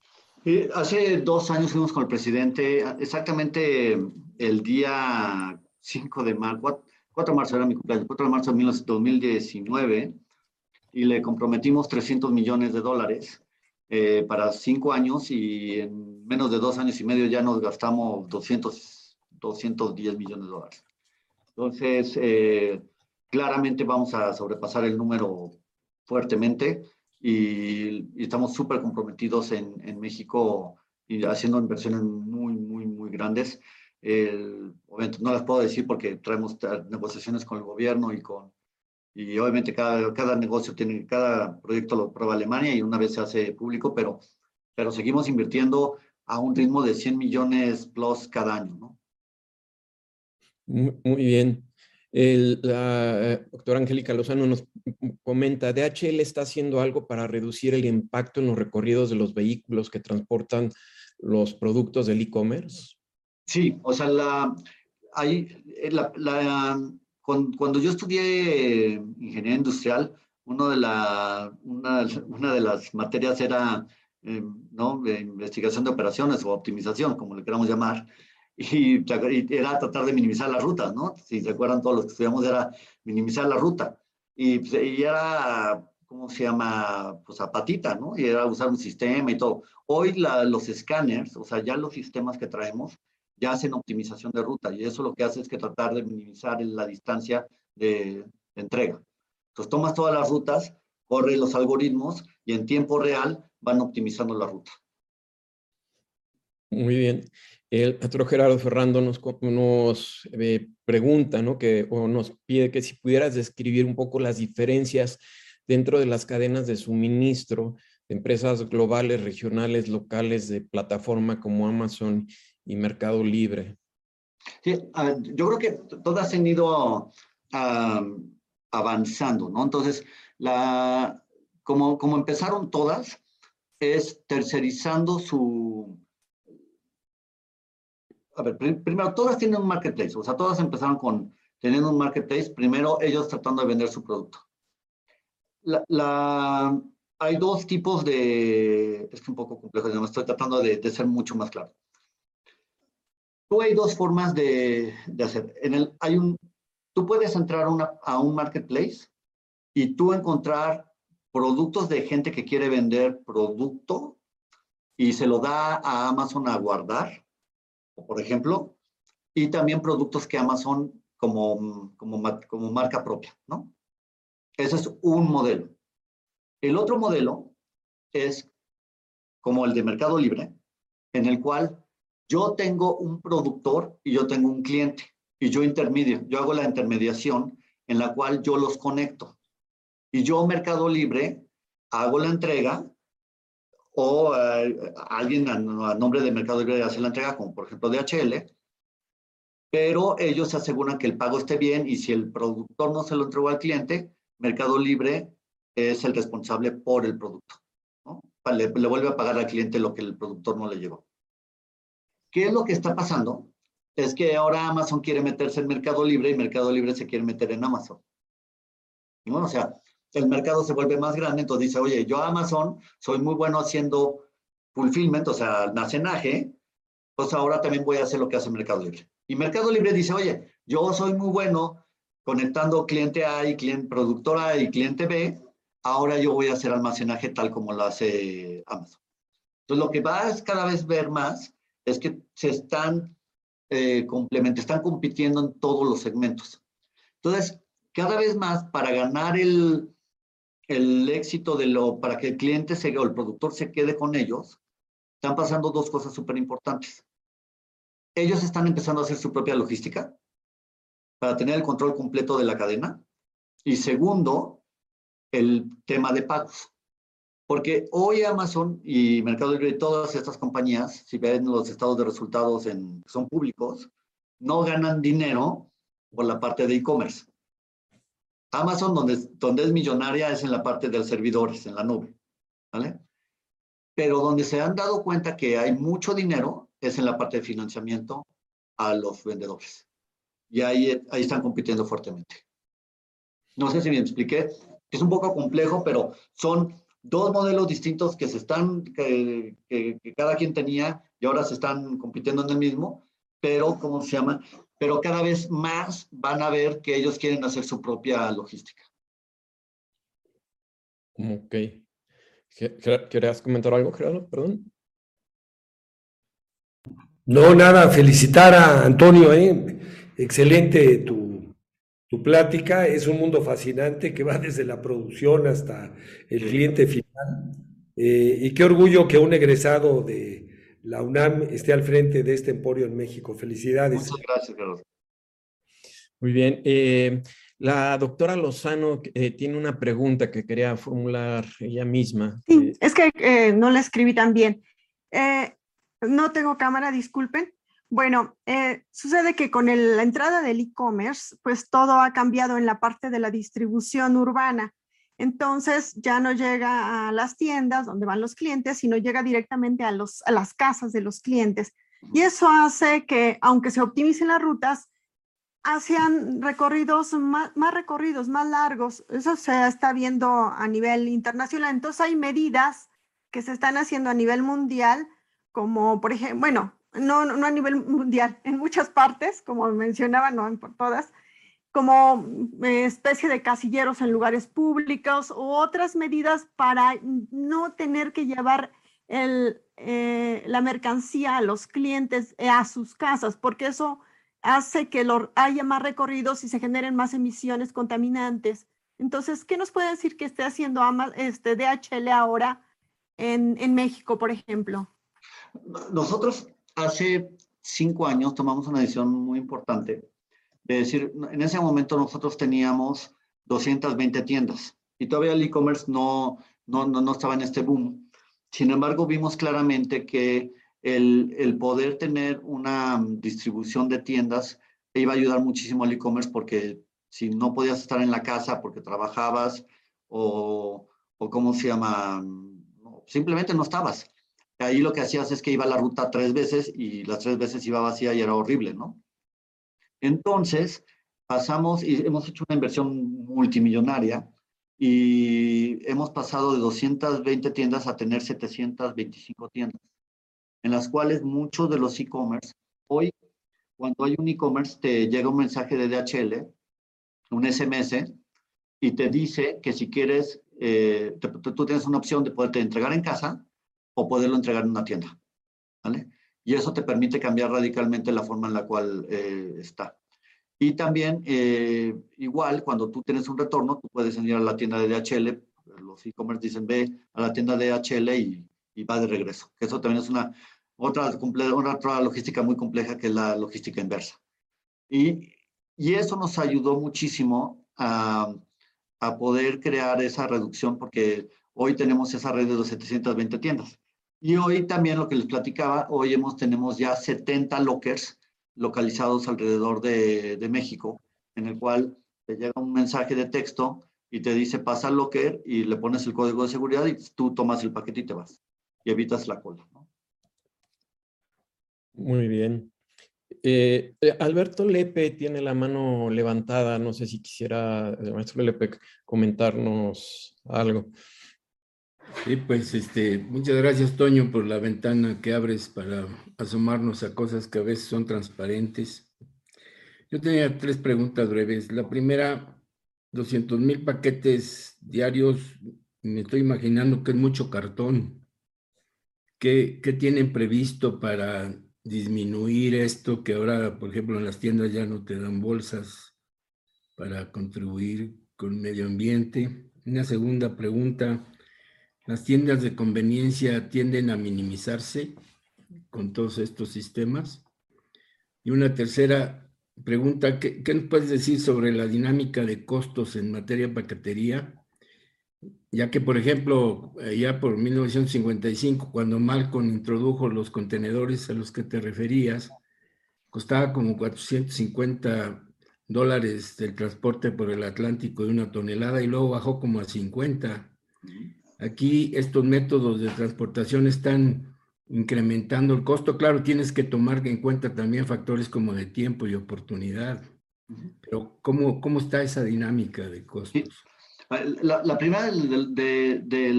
Hace dos años fuimos con el presidente, exactamente el día 5 de marzo, 4 de marzo era mi cumpleaños, 4 de marzo de 2019 y le comprometimos 300 millones de dólares eh, para cinco años y en menos de dos años y medio ya nos gastamos 200, 210 millones de dólares. Entonces, eh, claramente vamos a sobrepasar el número fuertemente y, estamos súper comprometidos en, en, México y haciendo inversiones muy, muy, muy grandes. obviamente no las puedo decir porque traemos negociaciones con el gobierno y con y obviamente cada, cada negocio tiene, cada proyecto lo prueba Alemania y una vez se hace público, pero, pero seguimos invirtiendo a un ritmo de 100 millones plus cada año, ¿no? Muy, bien. El, la eh, doctora Angélica Lozano nos comenta, DHL está haciendo algo para reducir el impacto en los recorridos de los vehículos que transportan los productos del e-commerce. Sí, o sea, la, cuando, yo estudié ingeniería industrial, una, de las materias era eh, investigación de operaciones o optimización, como le queramos llamar, y, era tratar de minimizar las rutas, ¿no? Si se acuerdan todos los que estudiamos, era minimizar la ruta. Y, pues, y era, ¿cómo se llama? Pues a patita, ¿no? Y era usar un sistema y todo. Hoy la, los escáneres, o sea, ya los sistemas que traemos, ya hacen optimización de ruta y eso lo que hace es que tratar de minimizar la distancia de, entrega. Entonces tomas todas las rutas, corre los algoritmos y en tiempo real van optimizando la ruta. Muy bien. El otro Gerardo Ferrando nos, eh, pregunta, ¿no? Que, o nos pide que si pudieras describir un poco las diferencias dentro de las cadenas de suministro de empresas globales, regionales, locales, de plataforma como Amazon y Mercado Libre. Sí, uh, yo creo que todas han ido avanzando, ¿no? Entonces, la, como, como empezaron todas, es tercerizando su, a ver, primero, todas tienen un marketplace, o sea, todas empezaron con teniendo un marketplace, primero ellos tratando de vender su producto. Hay dos tipos de, es que un poco complejo, me estoy tratando de, ser mucho más claro. Tú hay dos formas de, de hacer. En el, hay un, tú puedes entrar a un marketplace y tú encontrar productos de gente que quiere vender producto y se lo da a Amazon a guardar, por ejemplo, y también productos que Amazon como, como, como marca propia, ¿no? Ese es un modelo. El otro modelo es como el de Mercado Libre, en el cual yo tengo un productor y yo tengo un cliente y yo intermedio, yo hago la intermediación en la cual yo los conecto. Y yo, Mercado Libre, hago la entrega o eh, alguien a, a, nombre de Mercado Libre hace la entrega, como por ejemplo DHL, pero ellos se aseguran que el pago esté bien y si el productor no se lo entregó al cliente, Mercado Libre es el responsable por el producto. ¿no? Le, le, vuelve a pagar al cliente lo que el productor no le llevó. ¿Qué es lo que está pasando? Es que ahora Amazon quiere meterse en Mercado Libre y Mercado Libre se quiere meter en Amazon. ¿No? O sea, el mercado se vuelve más grande, entonces dice, oye, yo Amazon soy muy bueno haciendo fulfillment, o sea, almacenaje, pues ahora también voy a hacer lo que hace Mercado Libre. Y Mercado Libre dice, oye, yo soy muy bueno conectando cliente A y cliente, productor A y cliente B, ahora yo voy a hacer almacenaje tal como lo hace Amazon. Entonces, lo que vas a cada vez ver más es que se están eh, complementando, están compitiendo en todos los segmentos. Entonces, cada vez más para ganar el, el éxito de lo, para que el cliente o el productor se quede con ellos, están pasando dos cosas súper importantes ellos están empezando a hacer su propia logística para tener el control completo de la cadena. Y segundo, el tema de pagos. Porque hoy Amazon y Mercado Libre y todas estas compañías, si ven los estados de resultados en, son públicos, no ganan dinero por la parte de e-commerce. Amazon, donde, donde es millonaria, es en la parte de los servidores, en la nube. ¿Vale? Pero donde se han dado cuenta que hay mucho dinero es en la parte de financiamiento a los vendedores. Y ahí, ahí están compitiendo fuertemente. No sé si me expliqué. Es un poco complejo, pero son dos modelos distintos que se están, que, que, que, cada quien tenía y ahora se están compitiendo en el mismo, pero, ¿cómo se llama? Pero cada vez más van a ver que ellos quieren hacer su propia logística. Ok. ¿Querías comentar algo, Gerardo? Perdón. No, nada, felicitar a Antonio, ¿eh? excelente tu, tu plática, es un mundo fascinante que va desde la producción hasta el cliente final. Eh, y qué orgullo que un egresado de la UNAM esté al frente de este emporio en México. Felicidades. Muchas gracias, Carlos. Muy bien. Eh, la doctora Lozano eh, tiene una pregunta que quería formular ella misma. Sí, es que eh, no la escribí tan bien. Eh, no tengo cámara, disculpen. Bueno, eh, sucede que con el, la entrada del e-commerce, pues todo ha cambiado en la parte de la distribución urbana. Entonces ya no llega a las tiendas donde van los clientes, sino llega directamente a, los, a las casas de los clientes. Y eso hace que, aunque se optimicen las rutas, hacían recorridos más, más, recorridos, más largos. Eso se está viendo a nivel internacional. Entonces hay medidas que se están haciendo a nivel mundial, como por ejemplo, bueno, no, no a nivel mundial, en muchas partes, como mencionaba, no en por todas, como eh, especie de casilleros en lugares públicos u otras medidas para no tener que llevar eh, la mercancía a los clientes eh, a sus casas, porque eso hace que haya más recorridos y se generen más emisiones contaminantes. Entonces, ¿qué nos puede decir que esté haciendo este DHL ahora en México, por ejemplo? Nosotros hace cinco años tomamos una decisión muy importante de decir, en ese momento nosotros teníamos 220 tiendas y todavía el e-commerce no, no, no, no estaba en este boom. Sin embargo, vimos claramente que el, el, poder tener una distribución de tiendas iba a ayudar muchísimo al e-commerce porque si no podías estar en la casa porque trabajabas o, o cómo se llama, simplemente no estabas. ahí lo que hacías es que iba a la ruta tres veces y las tres veces iba vacía y era horrible, ¿no? Entonces, pasamos y hemos hecho una inversión multimillonaria y hemos pasado de 220 tiendas a tener 725 tiendas, en las cuales muchos de los e-commerce, hoy cuando hay un e-commerce te llega un mensaje de DHL, un SMS, y te dice que si quieres, eh, tú tienes una opción de poderte entregar en casa o poderlo entregar en una tienda, ¿vale? Y eso te permite cambiar radicalmente la forma en la cual eh, está. Y también, eh, igual, cuando tú tienes un retorno, tú puedes ir a la tienda de DHL, los e-commerce dicen ve a la tienda de DHL y, y, va de regreso. Eso también es una otra, otra logística muy compleja que es la logística inversa. Y, y eso nos ayudó muchísimo a, a poder crear esa reducción porque hoy tenemos esa red de 720 tiendas. Y hoy también lo que les platicaba, hoy hemos, tenemos ya 70 lockers localizados alrededor de, de, México, en el cual te llega un mensaje de texto y te dice pasa al locker y le pones el código de seguridad y tú tomas el paquete y te vas y evitas la cola. Muy bien. Eh, eh, Alberto Lepe tiene la mano levantada, no sé si quisiera el maestro Lepe comentarnos algo. Sí, pues este, muchas gracias Toño por la ventana que abres para asomarnos a cosas que a veces son transparentes. Yo tenía tres preguntas breves. La primera, 200 mil paquetes diarios, me estoy imaginando que es mucho cartón. ¿Qué, ¿Qué tienen previsto para disminuir esto que ahora, por ejemplo, en las tiendas ya no te dan bolsas para contribuir con medio ambiente? Una segunda pregunta, las tiendas de conveniencia tienden a minimizarse con todos estos sistemas. Y una tercera pregunta, ¿qué, ¿qué, nos puedes decir sobre la dinámica de costos en materia de paquetería? Ya que, por ejemplo, ya por 1955, cuando Malcolm introdujo los contenedores a los que te referías, costaba como 450 dólares el transporte por el Atlántico de una tonelada y luego bajó como a 50. Aquí estos métodos de transportación están incrementando el costo. Claro, tienes que tomar en cuenta también factores como de tiempo y oportunidad. Pero ¿cómo, cómo está esa dinámica de costos? La, la primera de,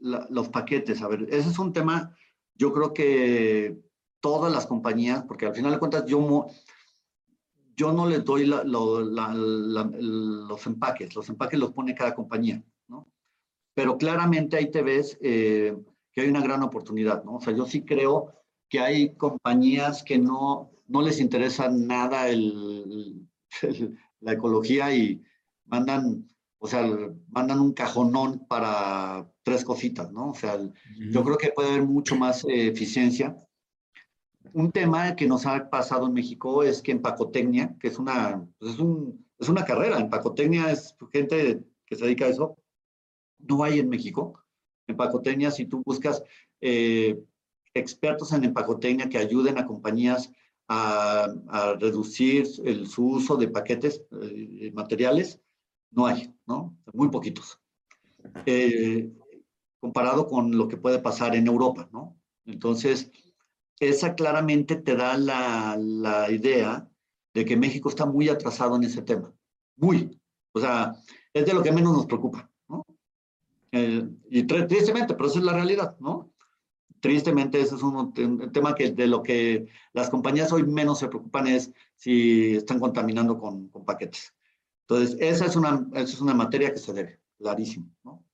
la, los paquetes, a ver, ese es un tema, yo creo que todas las compañías, porque al final de cuentas yo, yo no les doy los empaques, los empaques los pone cada compañía. Pero claramente ahí te ves eh, que hay una gran oportunidad, ¿no? O sea, yo sí creo que hay compañías que no, no les interesa nada el, el, la ecología y mandan o sea, mandan un cajonón para tres cositas, ¿no? O sea, yo creo que puede haber mucho más eh, eficiencia. Un tema que nos ha pasado en México es que en Pacotecnia, que es una, pues es, un, es una carrera, en Pacotecnia es gente que se dedica a eso, no hay en México. En Pacotecnia, si tú buscas eh, expertos en empacotecnia que ayuden a compañías a, reducir el, su uso de paquetes eh, materiales, no hay, ¿no? Muy poquitos. Eh, comparado con lo que puede pasar en Europa, ¿no? Entonces, esa claramente te da la, la, idea de que México está muy atrasado en ese tema. Muy. O sea, es de lo que menos nos preocupa. Eh, y tristemente, pero esa es la realidad, ¿no? Tristemente, ese es un, un, tema que de lo que las compañías hoy menos se preocupan es si están contaminando con, con paquetes. Entonces, esa es una, esa es una materia que se debe, clarísimo. ¿no?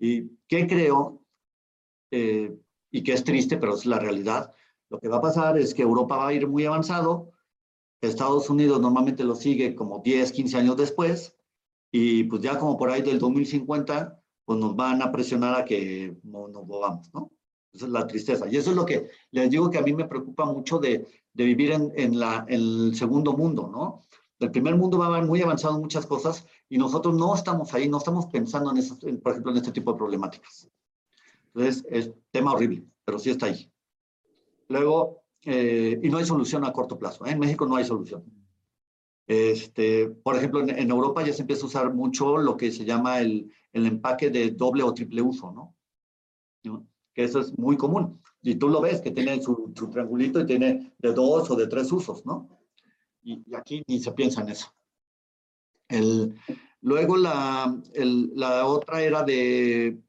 ¿Y qué creo? Eh, y que es triste, pero es la realidad. Lo que va a pasar es que Europa va a ir muy avanzado, Estados Unidos normalmente lo sigue como 10, 15 años después, y pues ya como por ahí del 2050, pues nos van a presionar a que no, nos movamos, ¿no? Esa es la tristeza. Y eso es lo que les digo que a mí me preocupa mucho de, de vivir en, en, la, en el segundo mundo, ¿no? El primer mundo va muy avanzado en muchas cosas y nosotros no estamos ahí, no estamos pensando en, eso, por ejemplo, en este tipo de problemáticas. Entonces, es tema horrible, pero sí está ahí. Luego, eh, y no hay solución a corto plazo. ¿eh? En México no hay solución. Este, por ejemplo, en, en, Europa ya se empieza a usar mucho lo que se llama el, el empaque de doble o triple uso, ¿no? que eso es muy común. Y tú lo ves, que tiene su, su triangulito y tiene de dos o de tres usos, ¿no? Y, y aquí ni se piensa en eso. El, luego la, el, la otra era de,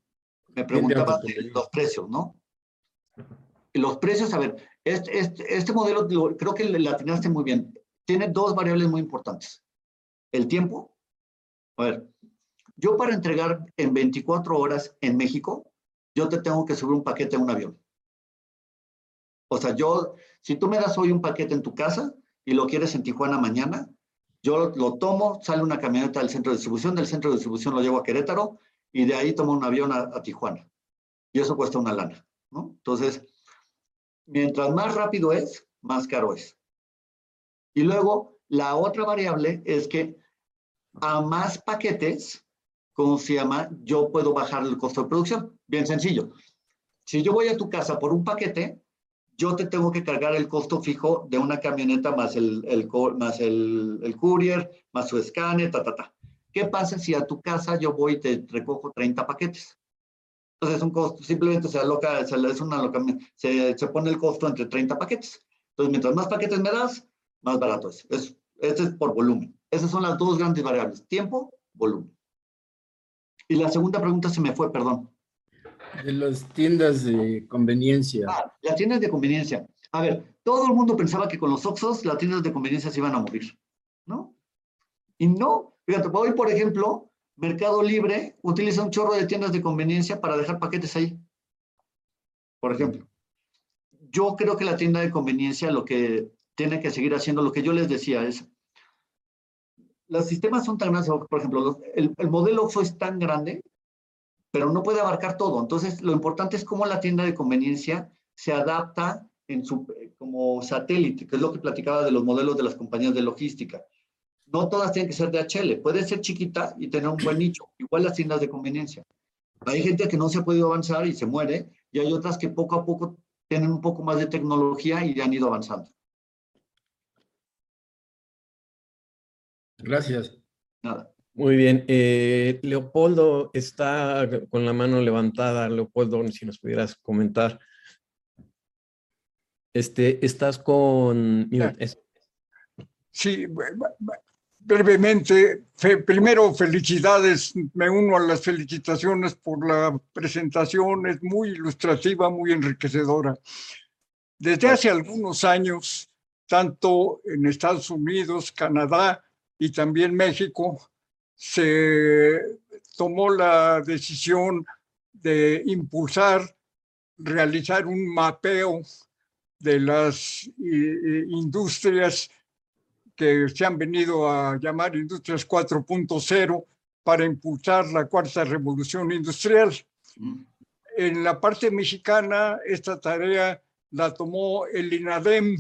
me preguntaba de los precios, ¿no? Los precios, a ver, este, este, este modelo lo, creo que le atinaste muy bien. Tiene dos variables muy importantes. El tiempo. A ver, yo para entregar en 24 horas en México, yo te tengo que subir un paquete a un avión. O sea, yo, si tú me das hoy un paquete en tu casa y lo quieres en Tijuana mañana, yo lo tomo, sale una camioneta del centro de distribución, del centro de distribución lo llevo a Querétaro y de ahí tomo un avión a, Tijuana. Y eso cuesta una lana. Entonces, mientras más rápido es, más caro es. Y luego, la otra variable es que a más paquetes, ¿cómo se llama? Yo puedo bajar el costo de producción. Bien sencillo. Si yo voy a tu casa por un paquete, yo te tengo que cargar el costo fijo de una camioneta más el, el más el, el, courier, más su escáner, ta, ta, ta. ¿Qué pasa si a tu casa yo voy y te recojo 30 paquetes? Entonces es un costo, simplemente se aloca, se, es una aloca, se, se pone el costo entre 30 paquetes. Entonces, mientras más paquetes me das, más barato es. es. Este es por volumen. Esas son las dos grandes variables, tiempo, volumen. Y la segunda pregunta se me fue, perdón. De las tiendas de conveniencia. Ah, las tiendas de conveniencia. A ver, todo el mundo pensaba que con los Oxos las tiendas de conveniencia se iban a morir, ¿no? Y no. Fíjate, hoy, por ejemplo, Mercado Libre utiliza un chorro de tiendas de conveniencia para dejar paquetes ahí. Por ejemplo. Yo creo que la tienda de conveniencia lo que tiene que seguir haciendo, lo que yo les decía es, los sistemas son tan grandes, por ejemplo, los, el, el modelo Oxo es tan grande pero no puede abarcar todo. Entonces, lo importante es cómo la tienda de conveniencia se adapta como satélite, que es lo que platicaba de los modelos de las compañías de logística. No todas tienen que ser de HL, puede ser chiquita y tener un buen nicho, igual las tiendas de conveniencia. Hay gente que no se ha podido avanzar y se muere, y hay otras que poco a poco tienen un poco más de tecnología y han ido avanzando. Gracias. Nada. Muy bien. Eh, Leopoldo está con la mano levantada. Leopoldo, si nos pudieras comentar. Este, estás con... Es... Sí, brevemente. Fe, primero, felicidades. Me uno a las felicitaciones por la presentación. Es muy ilustrativa, muy enriquecedora. Desde hace algunos años, tanto en Estados Unidos, Canadá y también México, se tomó la decisión de impulsar, realizar un mapeo de las industrias que se han venido a llamar industrias 4.0 para impulsar la cuarta revolución industrial. En la parte mexicana, esta tarea la tomó el INADEM,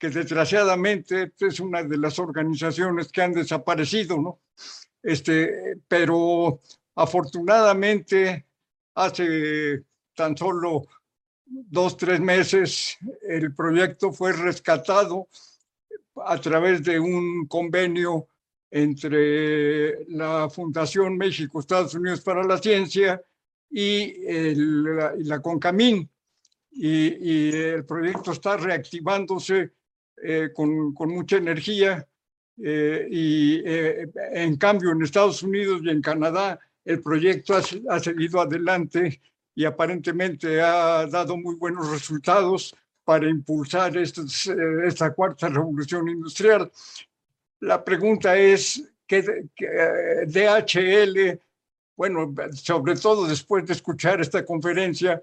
que desgraciadamente es una de las organizaciones que han desaparecido, ¿no? Este, pero afortunadamente hace tan solo dos, tres meses el proyecto fue rescatado a través de un convenio entre la Fundación México Estados Unidos para la Ciencia y, la, y CONCAMIN. Y, el proyecto está reactivándose eh, con, con mucha energía eh, y eh, en cambio en Estados Unidos y en Canadá el proyecto ha, ha, seguido adelante y aparentemente ha dado muy buenos resultados para impulsar estos, eh, esta cuarta revolución industrial. La pregunta es, ¿qué, qué DHL, bueno, sobre todo después de escuchar esta conferencia,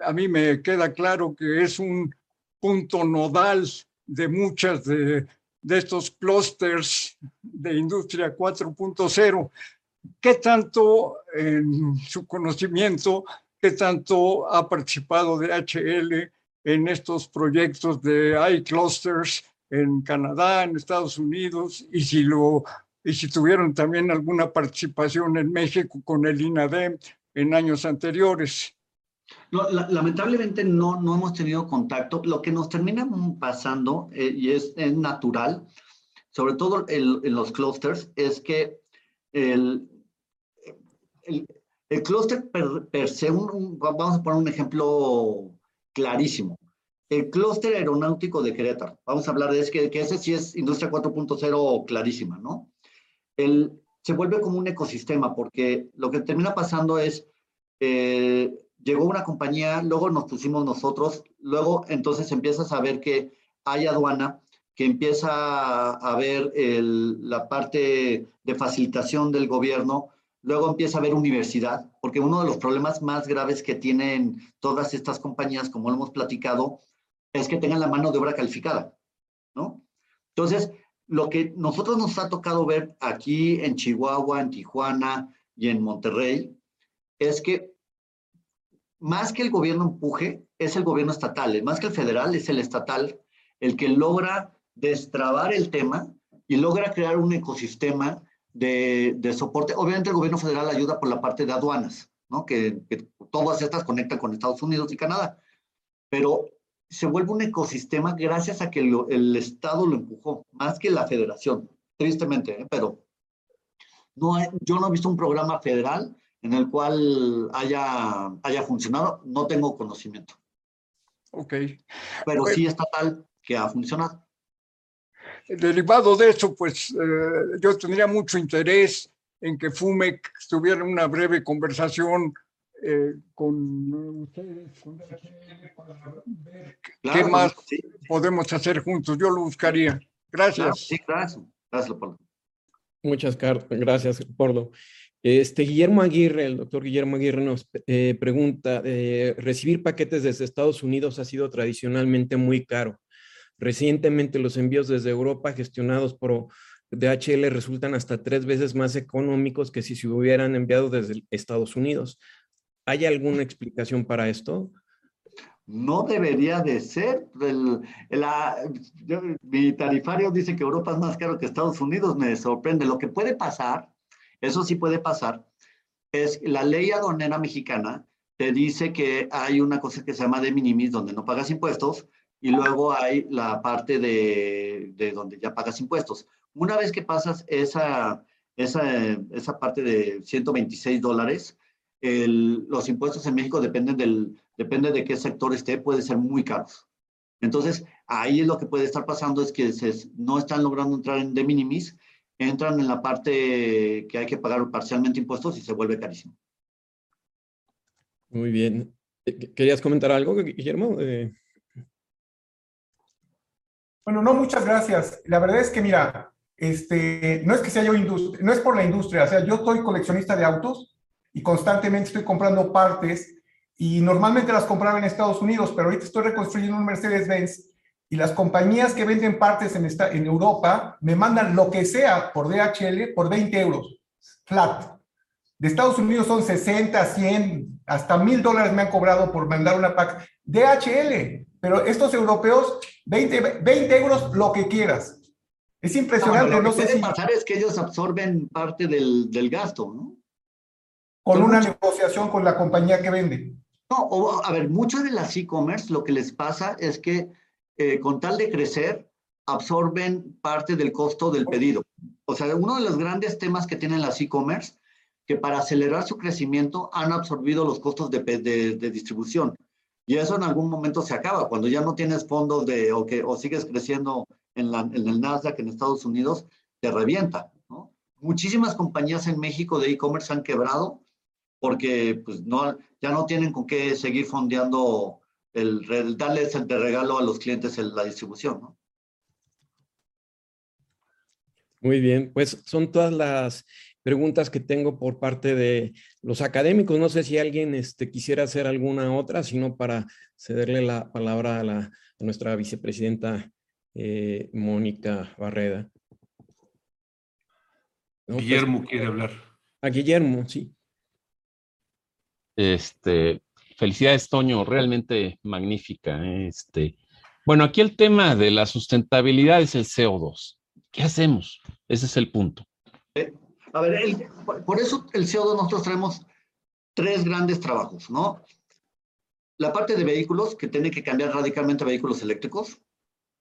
a mí me queda claro que es un punto nodal de muchas de estos clústeres de industria 4.0, ¿qué tanto en su conocimiento, qué tanto ha participado de HL en estos proyectos de iClusters en Canadá, en Estados Unidos, y si, lo, y si tuvieron también alguna participación en México con el INADEM en años anteriores? Lamentablemente no, no hemos tenido contacto. Lo que nos termina pasando, eh, y es, natural, sobre todo el, en los clusters, es que el, el, El clúster per, se, vamos a poner un ejemplo clarísimo. El clúster aeronáutico de Querétaro, vamos a hablar de eso, que, que ese sí es industria 4.0 clarísima, ¿no? El, se vuelve como un ecosistema, porque lo que termina pasando es, eh, llegó una compañía, luego nos pusimos nosotros, luego entonces empiezas a ver que hay aduana, que empieza a ver la parte de facilitación del gobierno, luego empieza a haber universidad, porque uno de los problemas más graves que tienen todas estas compañías, como lo hemos platicado, es que tengan la mano de obra calificada, ¿no? Entonces, lo que nosotros nos ha tocado ver aquí en Chihuahua, en Tijuana y en Monterrey, es que más que el gobierno empuje, es el gobierno estatal, más que el federal, es el estatal el que logra destrabar el tema y logra crear un ecosistema de, de, soporte. Obviamente el gobierno federal ayuda por la parte de aduanas, ¿no? Que, que, todas estas conectan con Estados Unidos y Canadá, pero se vuelve un ecosistema gracias a que el Estado lo empujó, más que la federación, tristemente, ¿eh? pero no yo no he visto un programa federal en el cual haya, haya funcionado, no tengo conocimiento. Ok. Pero bueno. sí estatal que ha funcionado derivado de eso, pues eh, yo tendría mucho interés en que FUMEC tuviera una breve conversación eh, con ustedes, con para ver claro, qué más sí. podemos hacer juntos. Yo lo buscaría. Gracias. Claro, sí, gracias. Gracias, Pablo. Muchas gracias, Pordo. Este, Guillermo Aguirre, el doctor Guillermo Aguirre nos eh, pregunta, eh, recibir paquetes desde Estados Unidos ha sido tradicionalmente muy caro. Recientemente los envíos desde Europa gestionados por DHL resultan hasta tres veces más económicos que si se hubieran enviado desde Estados Unidos. ¿Hay alguna explicación para esto? No debería de ser. Yo, mi tarifario dice que Europa es más caro que Estados Unidos. Me sorprende. Lo que puede pasar, eso sí puede pasar, es la ley aduanera mexicana te dice que hay una cosa que se llama de minimis, donde no pagas impuestos, y luego hay la parte de, de, donde ya pagas impuestos. Una vez que pasas esa, esa, esa parte de 126 dólares, los impuestos en México dependen del, depende de qué sector esté, puede ser muy caros. Entonces, ahí lo que puede estar pasando es que no están logrando entrar en de minimis, entran en la parte que hay que pagar parcialmente impuestos y se vuelve carísimo. Muy bien. ¿Querías comentar algo, Guillermo? Eh... Bueno, no, muchas gracias. La verdad es que, mira, este, no es que sea yo industria, no es por la industria, o sea, yo soy coleccionista de autos y constantemente estoy comprando partes y normalmente las compraba en Estados Unidos, pero ahorita estoy reconstruyendo un Mercedes-Benz y las compañías que venden partes en, esta, en Europa me mandan lo que sea por DHL por 20 euros, flat. De Estados Unidos son 60, 100, hasta mil dólares me han cobrado por mandar una pack. DHL, pero estos europeos, 20, 20 euros lo que quieras. Es impresionante. No, lo no que sé puede si... pasar es que ellos absorben parte del, del gasto, ¿no? Con una negociación con la compañía que vende. No, o, a ver, muchas de las e-commerce lo que les pasa es que eh, con tal de crecer, absorben parte del costo del pedido. O sea, uno de los grandes temas que tienen las e-commerce, que para acelerar su crecimiento han absorbido los costos de, de, de distribución. Y eso en algún momento se acaba, cuando ya no tienes fondos de, o, que, o sigues creciendo en, la, en el Nasdaq en Estados Unidos, te revienta. ¿no? Muchísimas compañías en México de e-commerce han quebrado porque pues, no, ya no tienen con qué seguir fondeando, el, el darles el de regalo a los clientes en la distribución. ¿no? Muy bien, pues son todas las preguntas que tengo por parte de los académicos. No sé si alguien este, quisiera hacer alguna otra, sino para cederle la palabra a, la, a nuestra vicepresidenta eh, Mónica Barreda. No, Guillermo pues, quiere hablar. A Guillermo, sí. Este, felicidades, Toño, realmente magnífica. Este, bueno, aquí el tema de la sustentabilidad es el CO2. ¿Qué hacemos? Ese es el punto. Eh, a ver, por eso el CO2 nosotros traemos tres grandes trabajos, ¿no? La parte de vehículos, que tiene que cambiar radicalmente vehículos eléctricos,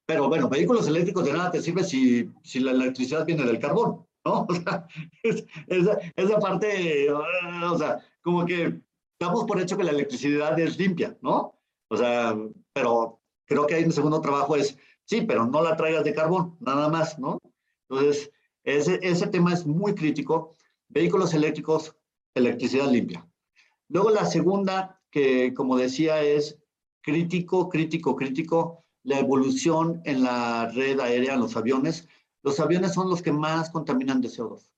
pero bueno, vehículos eléctricos de nada te sirve si, si la electricidad viene del carbón, ¿no? Es, esa, esa parte, o sea, como que damos por hecho que la electricidad es limpia, ¿no? O sea, pero creo que ahí el segundo trabajo es, sí, pero no la traigas de carbón, nada más, ¿no? Entonces, ese, ese tema es muy crítico. Vehículos eléctricos, electricidad limpia. Luego la segunda, que como decía, es crítico, crítico, crítico, la evolución en la red aérea, en los aviones. Los aviones son los que más contaminan de CO2.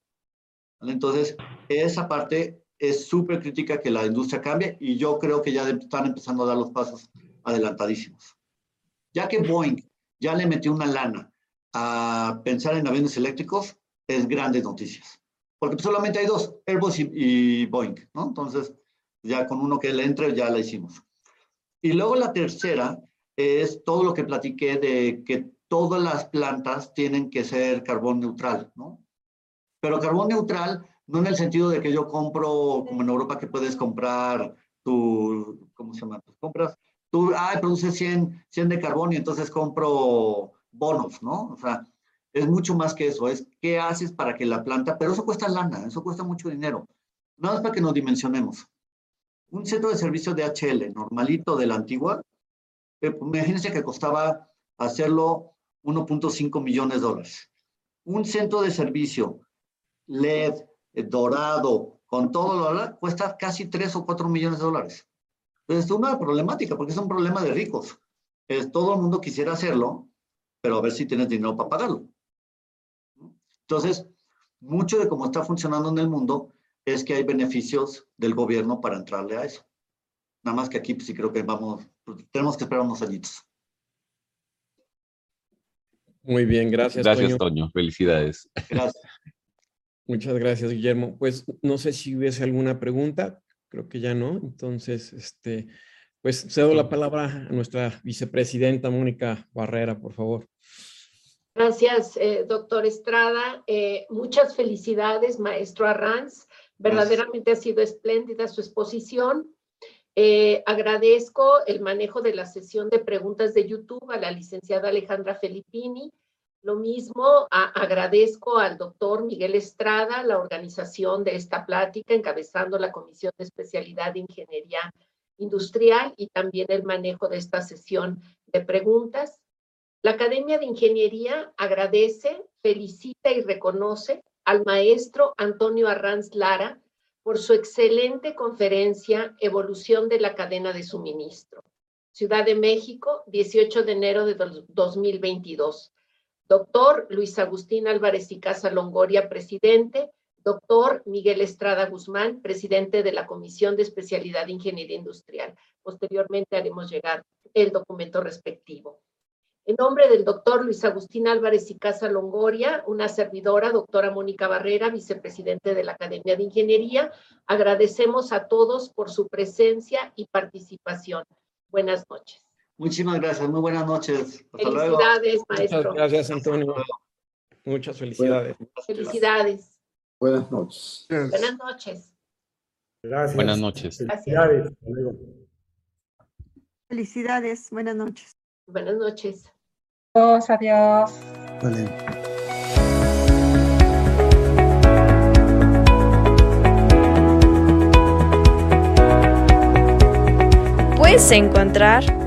Entonces, esa parte es súper crítica que la industria cambie y yo creo que ya están empezando a dar los pasos adelantadísimos. Ya que Boeing ya le metió una lana a pensar en aviones eléctricos, es grandes noticias. Porque solamente hay dos, Airbus y, Boeing, ¿no? Entonces, ya con uno que le entre, ya la hicimos. Y luego la tercera es todo lo que platiqué de que todas las plantas tienen que ser carbón neutral, ¿no? Pero carbón neutral no en el sentido de que yo compro, como en Europa que puedes comprar tu, ¿cómo se llama? Pues compras, tú, ah, produce 100, 100 de carbón y entonces compro bonos, ¿no? O sea, es mucho más que eso, es qué haces para que la planta, pero eso cuesta lana, eso cuesta mucho dinero. Nada más para que nos dimensionemos. Un centro de servicio de HL normalito de la antigua, eh, pues, imagínense que costaba hacerlo 1.5 millones de dólares. Un centro de servicio LED, dorado, con todo lo demás, cuesta casi 3 o 4 millones de dólares. Entonces, es una problemática, porque es un problema de ricos. Es, todo el mundo quisiera hacerlo, pero a ver si tienes dinero para pagarlo. Entonces, mucho de cómo está funcionando en el mundo es que hay beneficios del gobierno para entrarle a eso. Nada más que aquí pues, sí creo que vamos, pues, tenemos que esperar unos añitos. Muy bien, gracias. Gracias, Toño. Felicidades. Gracias. Muchas gracias, Guillermo. Pues no sé si hubiese alguna pregunta, creo que ya no. Entonces, este, pues cedo la palabra a nuestra vicepresidenta Mónica Barrera, por favor. Gracias, eh, doctor Estrada. Eh, muchas felicidades, maestro Arranz. Verdaderamente ha sido espléndida su exposición. Eh, agradezco el manejo de la sesión de preguntas de YouTube a la licenciada Alejandra Felippini lo mismo, agradezco al doctor Miguel Estrada la organización de esta plática, encabezando la Comisión de Especialidad de Ingeniería Industrial y también el manejo de esta sesión de preguntas. La Academia de Ingeniería agradece, felicita y reconoce al maestro Antonio Arranz Lara por su excelente conferencia Evolución de la cadena de suministro. Ciudad de México, 18 de enero de 2022. Doctor Luis Agustín Álvarez y Casa Longoria, presidente. Doctor Miguel Estrada Guzmán, presidente de la Comisión de Especialidad de Ingeniería Industrial. Posteriormente haremos llegar el documento respectivo. En nombre del doctor Luis Agustín Álvarez y Casa Longoria, una servidora, doctora Mónica Barrera, vicepresidente de la Academia de Ingeniería, agradecemos a todos por su presencia y participación. Buenas noches. Muchísimas gracias, muy buenas noches. Hasta felicidades, maestro. Muchas gracias, Antonio. Muchas felicidades. Felicidades. Buenas noches. Buenas noches. Gracias. Buenas noches. Felicidades. Felicidades. Buenas noches. Buenas noches. Adiós, adiós. Vale. Puedes encontrar